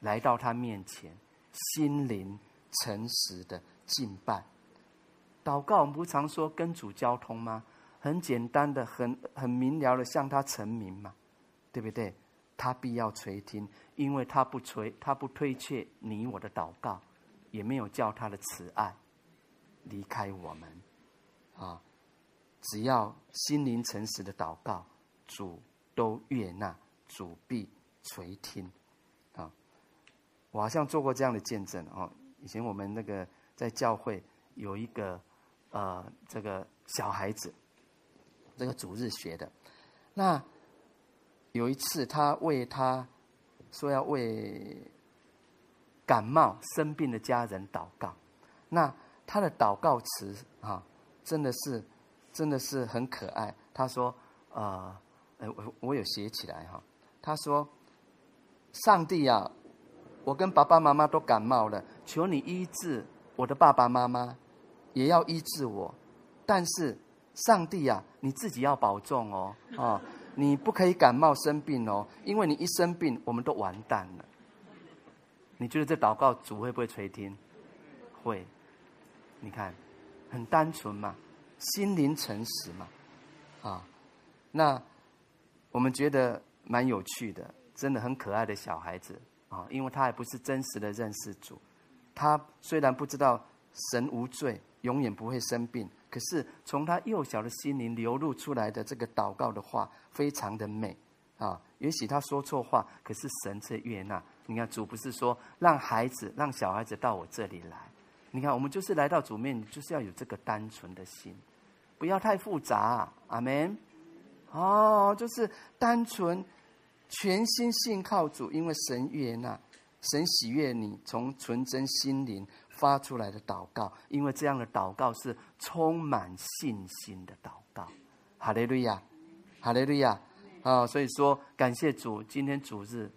来到他面前，心灵诚实的敬拜、祷告。我们不常说跟主交通吗？很简单的，很很明了的向他陈明嘛，对不对？他必要垂听，因为他不垂，他不推却你我的祷告，也没有叫他的慈爱离开我们啊！只要心灵诚实的祷告，主都悦纳。主必垂听，啊！我好像做过这样的见证哦。以前我们那个在教会有一个呃，这个小孩子，这个主日学的。那有一次，他为他说要为感冒生病的家人祷告。那他的祷告词啊，真的是真的是很可爱。他说：“啊呃，我我有写起来哈。”他说：“上帝啊，我跟爸爸妈妈都感冒了，求你医治我的爸爸妈妈，也要医治我。但是，上帝啊，你自己要保重哦，啊，你不可以感冒生病哦，因为你一生病，我们都完蛋了。你觉得这祷告主会不会垂听？会。你看，很单纯嘛，心灵诚实嘛，啊，那我们觉得。”蛮有趣的，真的很可爱的小孩子啊！因为他还不是真实的认识主，他虽然不知道神无罪，永远不会生病，可是从他幼小的心灵流露出来的这个祷告的话，非常的美啊！也许他说错话，可是神却悦纳。你看，主不是说让孩子、让小孩子到我这里来？你看，我们就是来到主面，就是要有这个单纯的心，不要太复杂。阿门。哦，就是单纯。全心信靠主，因为神悦纳，神喜悦你从纯真心灵发出来的祷告，因为这样的祷告是充满信心的祷告。哈利路亚，哈利路亚啊！所以说，感谢主，今天主日，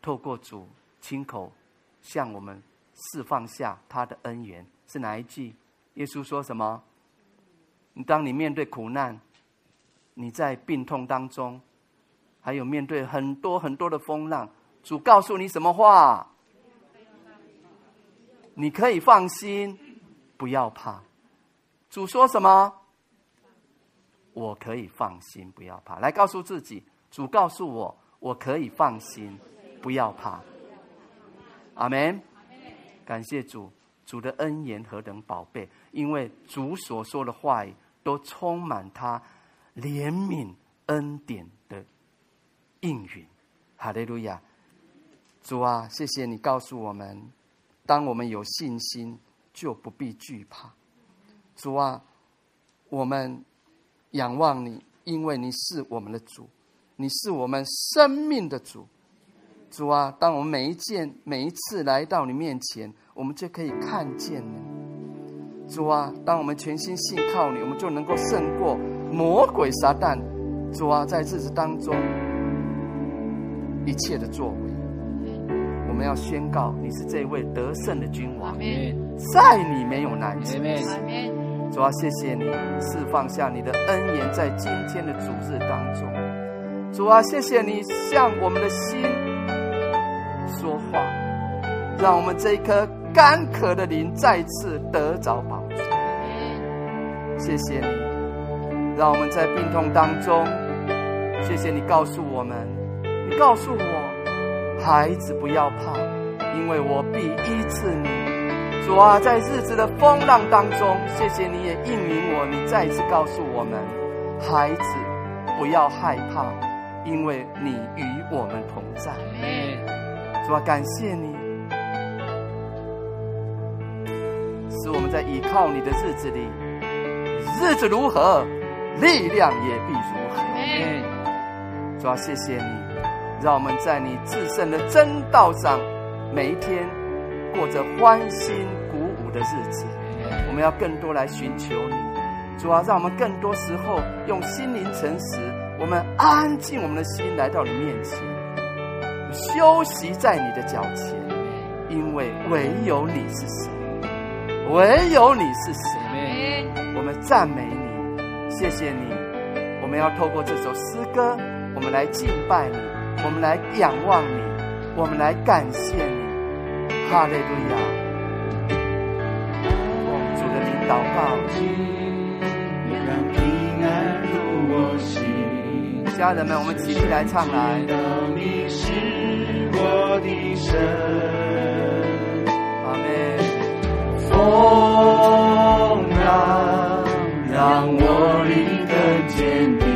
透过主亲口向我们释放下他的恩怨，是哪一句？耶稣说什么？你当你面对苦难，你在病痛当中，还有面对很多很多的风浪，主告诉你什么话？你可以放心，不要怕。主说什么？我可以放心，不要怕。来告诉自己，主告诉我，我可以放心，不要怕。阿门。感谢主，主的恩言何等宝贝，因为主所说的话语都充满他怜悯恩典的应允。哈利路亚。主啊，谢谢你告诉我们，当我们有信心，就不必惧怕。主啊，我们。仰望你，因为你是我们的主，你是我们生命的主。主啊，当我们每一件、每一次来到你面前，我们就可以看见你。主啊，当我们全心信靠你，我们就能够胜过魔鬼撒旦。主啊，在日子当中一切的作为，我们要宣告你是这位得胜的君王，在你没有难成。主啊，谢谢你释放下你的恩言，在今天的主日当中。主啊，谢谢你向我们的心说话，让我们这一颗干渴的灵再次得着饱足。谢谢你，让我们在病痛当中，谢谢你告诉我们，你告诉我，孩子不要怕，因为我必医治你。主啊，在日子的风浪当中，谢谢你也应允我，你再一次告诉我们，孩子不要害怕，因为你与我们同在。主啊，感谢你，使我们在依靠你的日子里，日子如何，力量也必如何。主啊，谢谢你，让我们在你至圣的真道上，每一天过着欢欣鼓舞的日子，我们要更多来寻求你，主啊，让我们更多时候用心灵诚实，我们安静我们的心来到你面前，休息在你的脚前，因为唯有你是神，唯有你是神，我们赞美你，谢谢你，我们要透过这首诗歌，我们来敬拜你，我们来仰望你，我们来感谢你。哈利路亚！主的领导告，让平安入我心。家人们，我们起立来唱来。你是我的神，阿门。风浪让我立更坚定，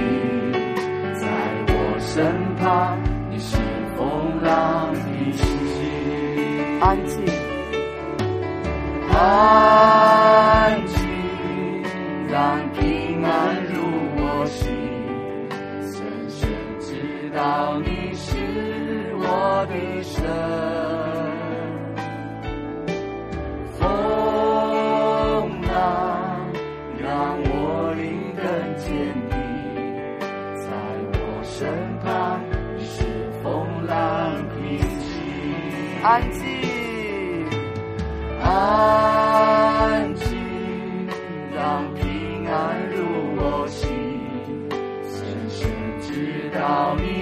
在我身旁，你是风浪的心，安静。安静，让知道你是我的神。风浪让我灵更坚定，在我身旁，你是风浪平静。安静。安静，让平安入我心，深深知道你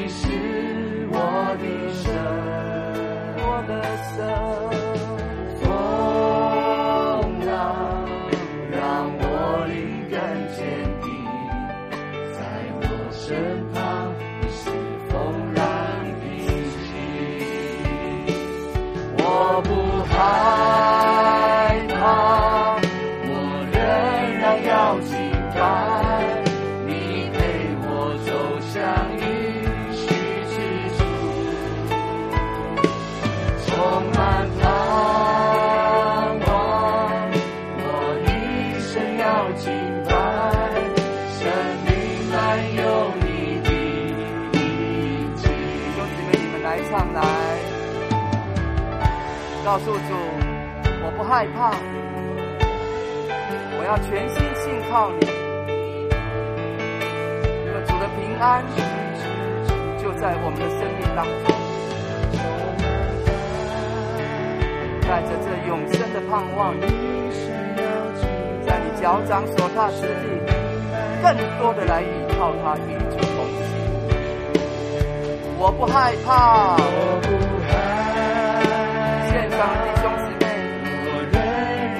的色风浪让我灵感坚定在我身旁。诉主，我不害怕，我要全心信靠你。因为主的平安就在我们的生命当中，带着这永生的盼望，在你脚掌所踏之地，更多的来依靠他与主同行。我不害怕。现场的弟兄姊妹，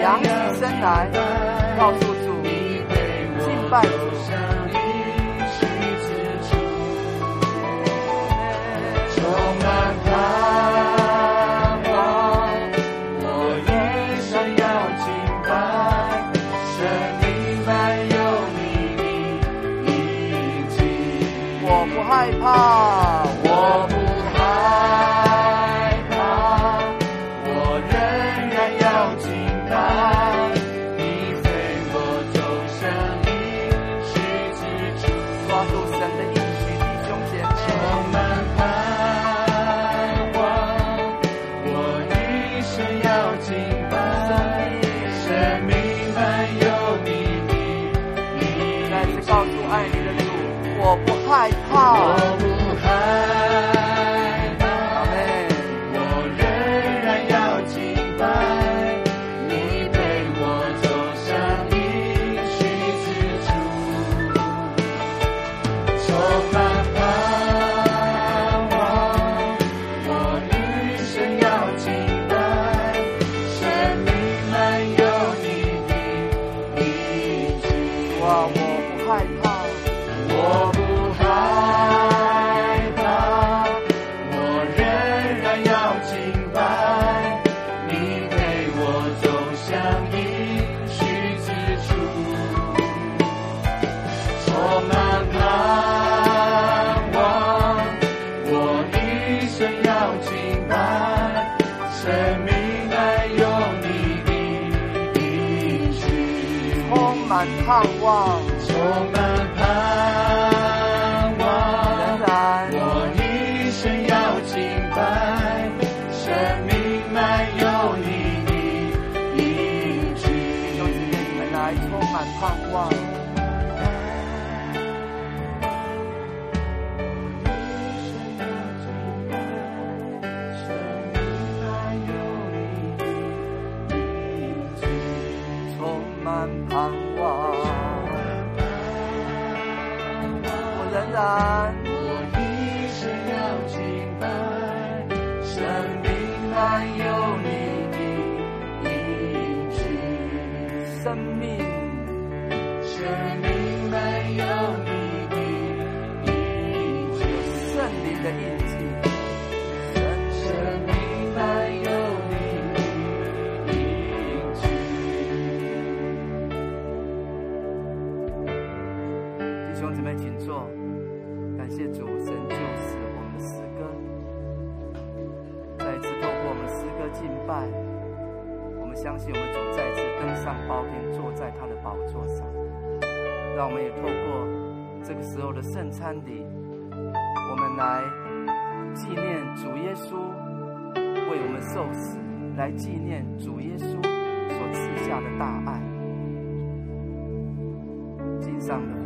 扬起身来，告诉主，敬拜主。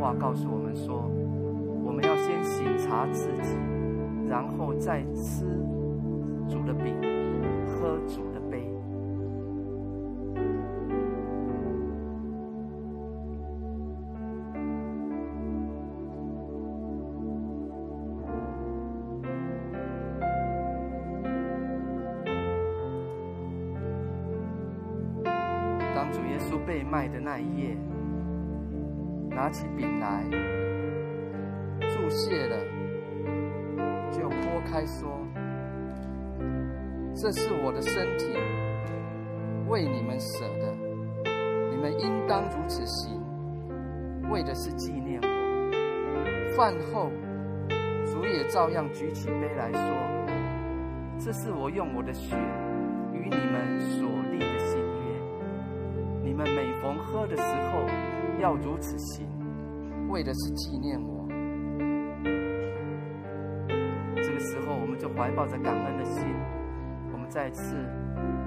话告诉我们说，我们要先省察自己，然后再吃主的饼，喝主的杯。当主耶稣。被卖的那一夜，拿起饼来，祝谢了，就擘开说：“这是我的身体，为你们舍的，你们应当如此行，为的是纪念我。”饭后，主也照样举起杯来说：“这是我用我的血与你们所立的新约。”你们每逢喝的时候，要如此行，为的是纪念我。这个时候，我们就怀抱着感恩的心，我们再次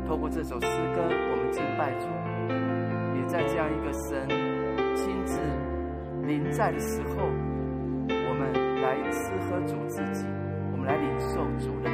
透过这首诗歌，我们。敬拜主，也在这样一个神亲自临在的时候，我们来吃喝主自己，我们来领受主的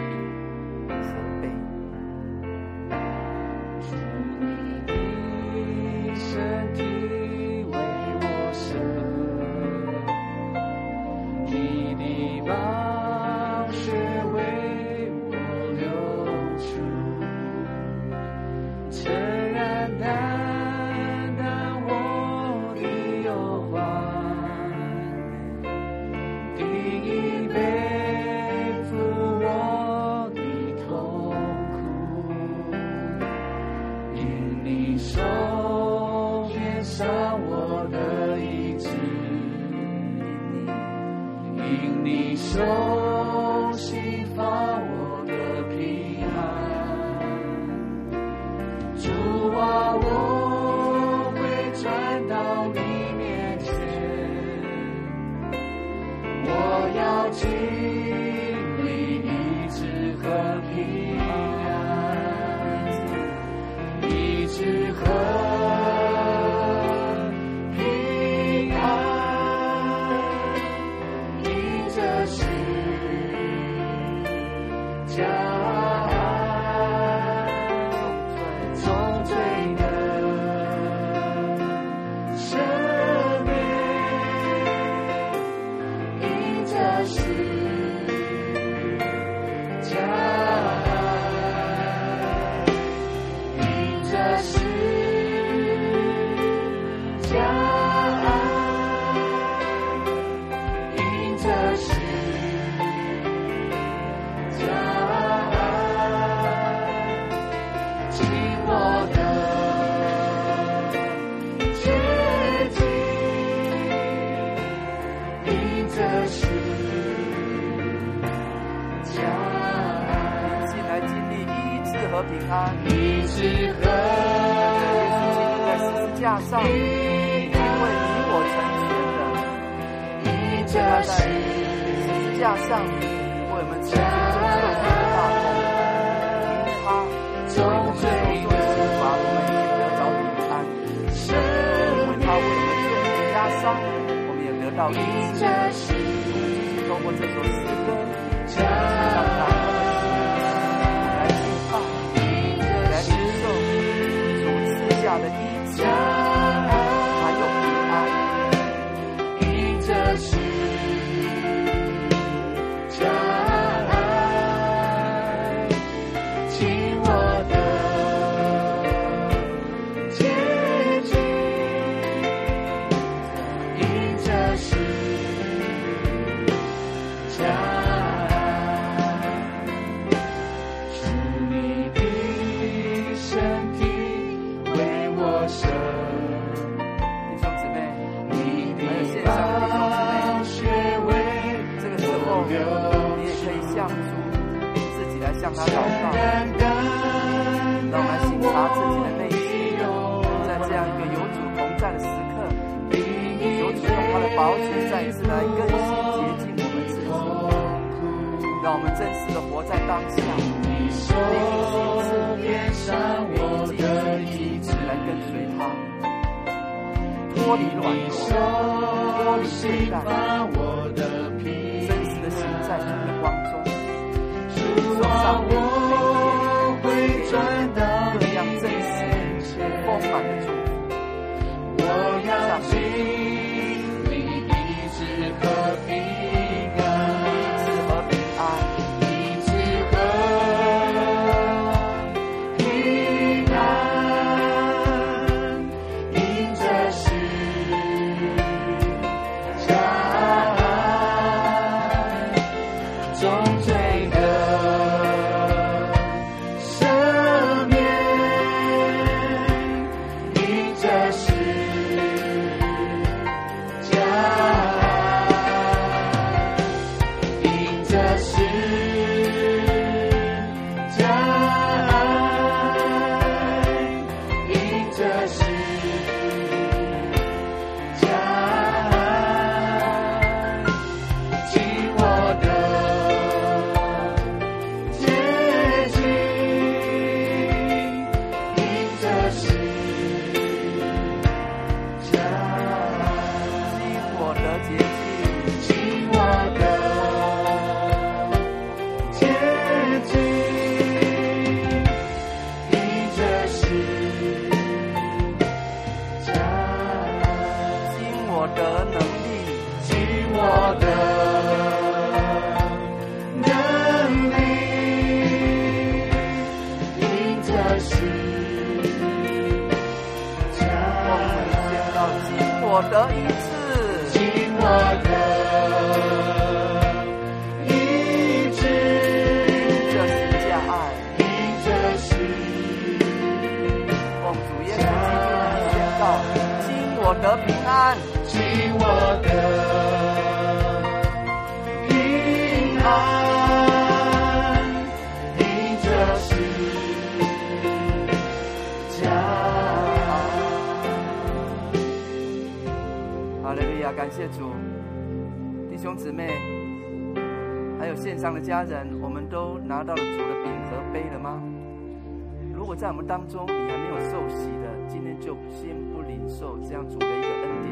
当中你还没有受洗的，今天就先不领受这样主。的一个恩典，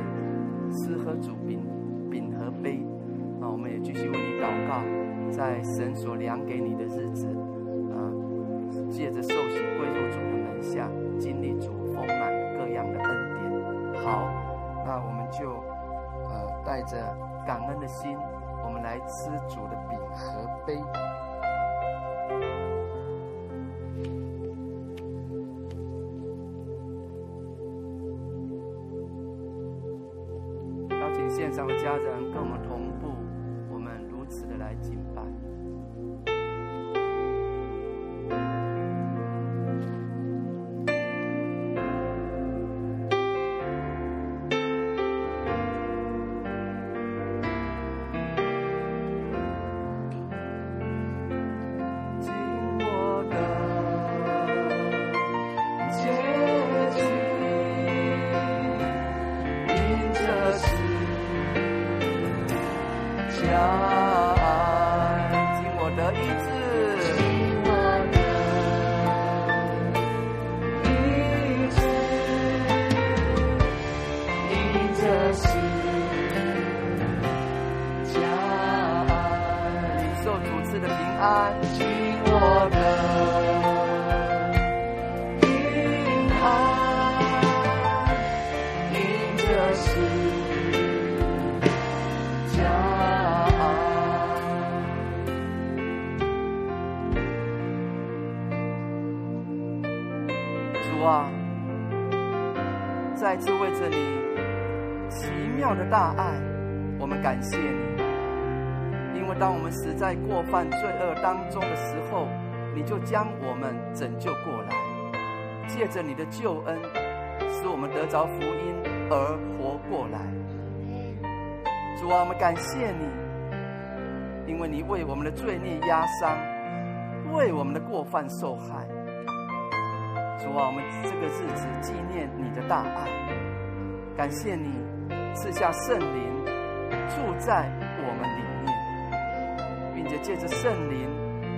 吃喝主饼饼和杯。那我们也继续为你祷告，在神所量给你的日子，啊，借着受洗归入主。的门下，经历主。丰满各样的恩典。好，那我们就呃带着感恩的心，我们来吃主。的饼和杯。让家人跟我们同步，我们如此的来敬拜。在过犯罪恶当中的时候，你就将我们拯救过来，借着你的救恩，使我们得着福音而活过来。主啊，我们感谢你，因为你为我们的罪孽压伤，为我们的过犯受害。主啊，我们这个日子纪念你的大爱，感谢你赐下圣灵住在，并且借着圣灵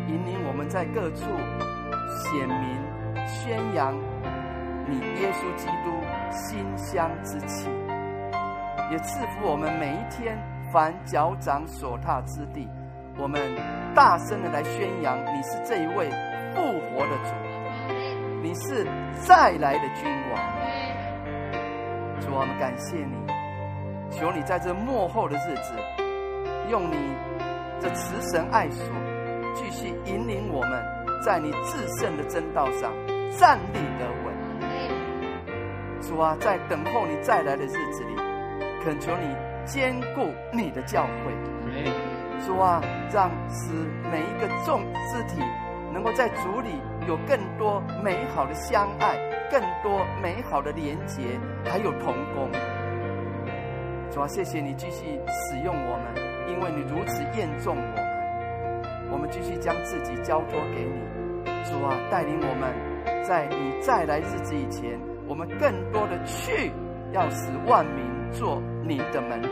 引领我们在各处显明宣扬你耶稣基督馨香之气，也赐福我们每一天凡脚掌所踏之地，我们大声的来宣扬你是这一位复活的主。你是再来的君王，主，我们感谢你，求你在这末后的日子，用你这慈神爱所，继续引领我们在你至圣的真道上站立得稳。主啊，在等候你再来的日子里，恳求你兼顾你的教会。主啊，让使每一个众肢体能够在主里。有更多美好的相爱，更多美好的连结，还有同工。主啊，谢谢你继续使用我们，因为你如此厌重我们。我们继续将自己交托给你，主啊，带领我们，在你再来日子以前，我们更多的去，要使万民做你的门徒。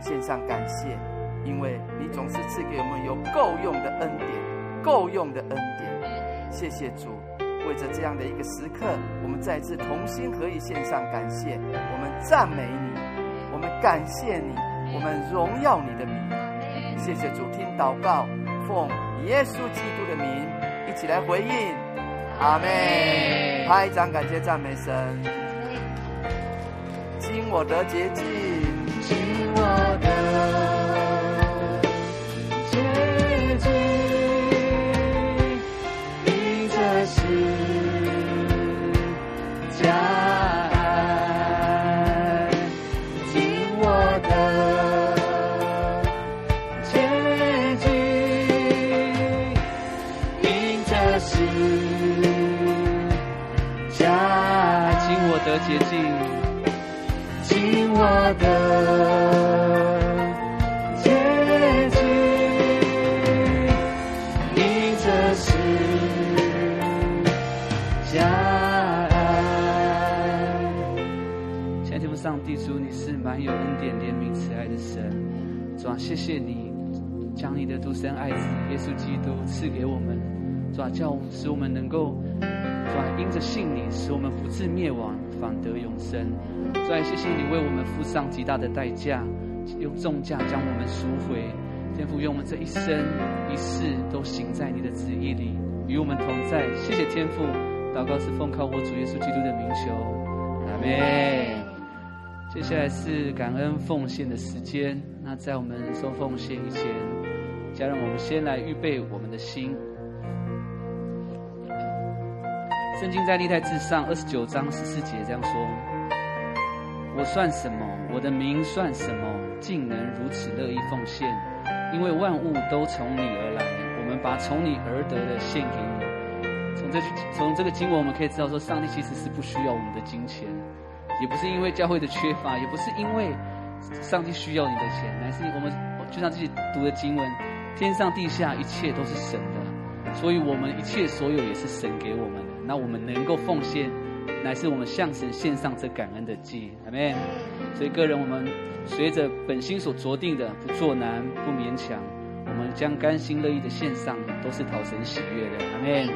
献上感谢，因为你总是赐给我们有够用的恩典，够用的恩典。谢谢主，为着这样的一个时刻，我们再次同心合意献上感谢。我们赞美你，我们感谢你，我们荣耀你的名。谢谢主，听祷告，奉耶稣基督的名，一起来回应。阿门。拍掌感谢赞美神。今我得洁净，今我得谢谢你将你的独生爱子耶稣基督赐给我们，主啊，叫使我们能够，主啊，因着信你，使我们不至灭亡，反得永生。主啊，谢谢你为我们付上极大的代价，用重价将我们赎回。天父，愿我们这一生一世都行在你的旨意里，与我们同在。谢谢天父，祷告是奉靠我主耶稣基督的名求，阿门。接下来是感恩奉献的时间。那在我们收奉献以前，家人，我们先来预备我们的心。圣经在历代志上二十九章十四节这样说。我算什么？我的名算什么？竟能如此乐意奉献？因为万物都从你而来，我们把从你而得的献给你。从这句从这个经文，我们可以知道说，上帝其实是不需要我们的金钱，也不是因为教会的缺乏，也不是因为上帝需要你的钱，乃是我们就像自己读的经文，天上地下一切都是神的，所以我们一切所有也是神给我们的。那我们能够奉献。乃是我们向神献上这感恩的祭，阿们。所以个人，我们随着本心所酌定的，不做难，不勉强，我们将甘心乐意的献上，都是讨神喜悦的，阿们。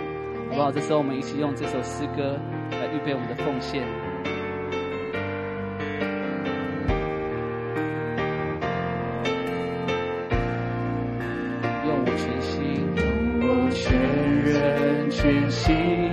好不好？这时候我们一起用这首诗歌来预备我们的奉献。心。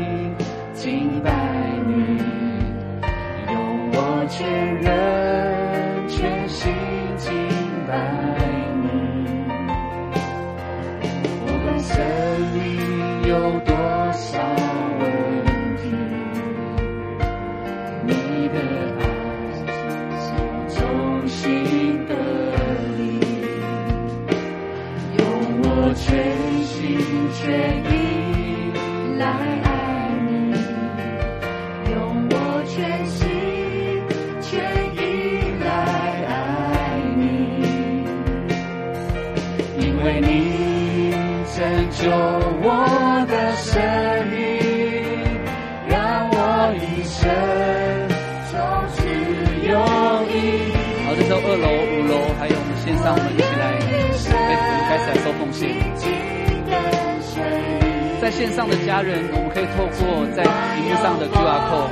线上的家人，我们可以透过在屏幕上的 QR code。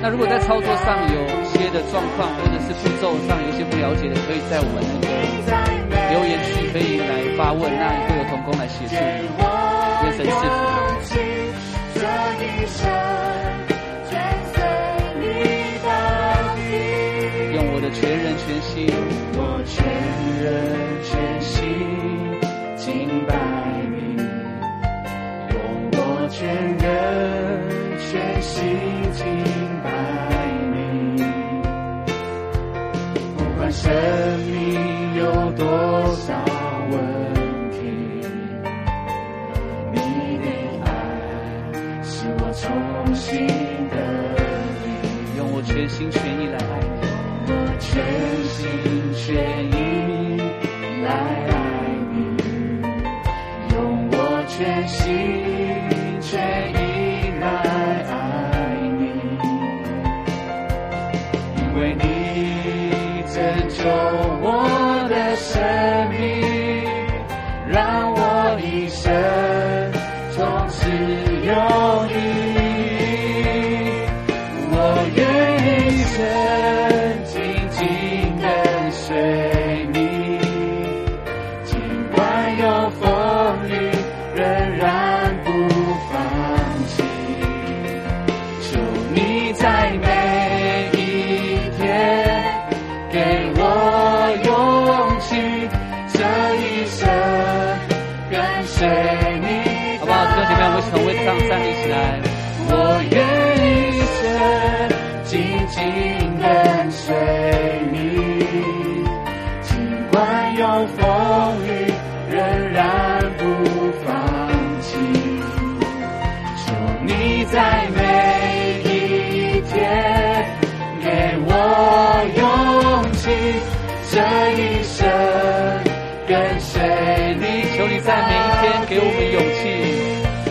那如果在操作上有些的状况，或者是步骤上有些不了解的，可以在我们那个留言区可以来发问，那会有同工来协助。愿神赐福。用我的全人全心，我全人全心敬拜心敬拜你，不管生命有多少问题，你的爱是我重新的，用我。全心全意来爱你，我全心全意来爱你，用我全心让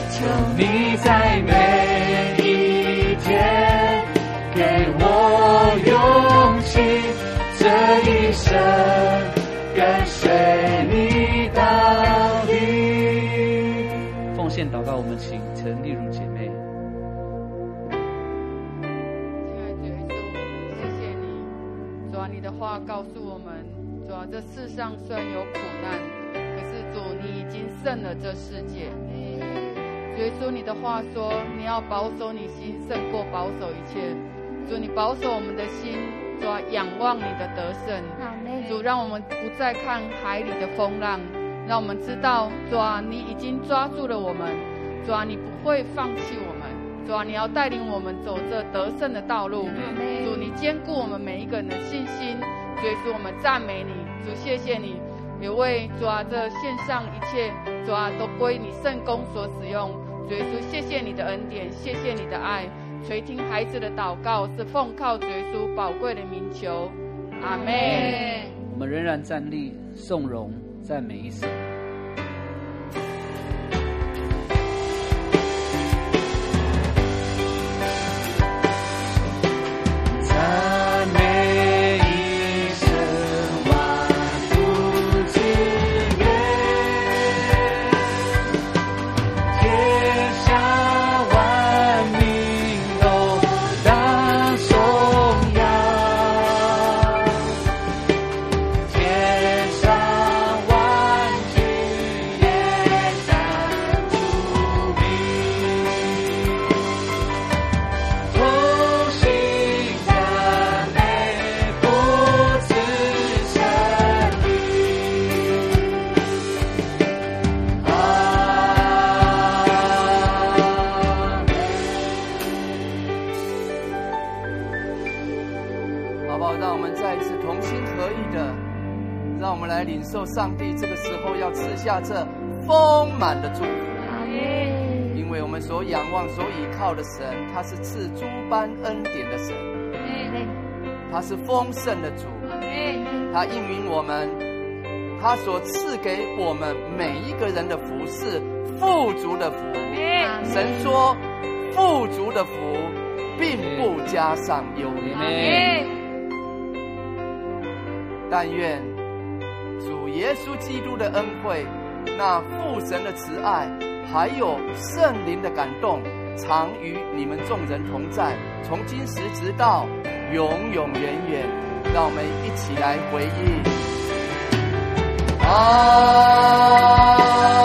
求你在每一天给我勇气，这一生跟随你到底。奉献祷告，我们请陈丽如姐妹。话告诉我们，主啊，这世上虽然有，胜了这世界。所以说你的话说，你要保守你心胜过保守一切。主你保守我们的心，主啊，仰望你的得胜。主让我们不再看海里的风浪，让我们知道，主啊，你已经抓住了我们。主啊，你不会放弃我们。主啊，你要带领我们走这得胜的道路。主，你兼顾我们每一个人的信心。主，我们赞美你。主，谢谢你，有为主啊这献上一切，主啊都归你圣工所使用。主耶稣，谢谢你的恩典，谢谢你的爱，垂听孩子的祷告，是奉靠主耶稣宝贵的名求。阿门。我们仍然站立，颂荣赞美一生。要赐下这丰满的祝福，因为我们所仰望、所倚靠的神，他是赐诸般恩典的神，他是丰盛的主，他应允我们，他所赐给我们每一个人的福是富足的福。神说，富足的福并不加上忧虑，但愿。耶稣基督的恩惠，那父神的慈爱，还有圣灵的感动，常与你们众人同在，从今时直到永永远远。让我们一起来回应。啊。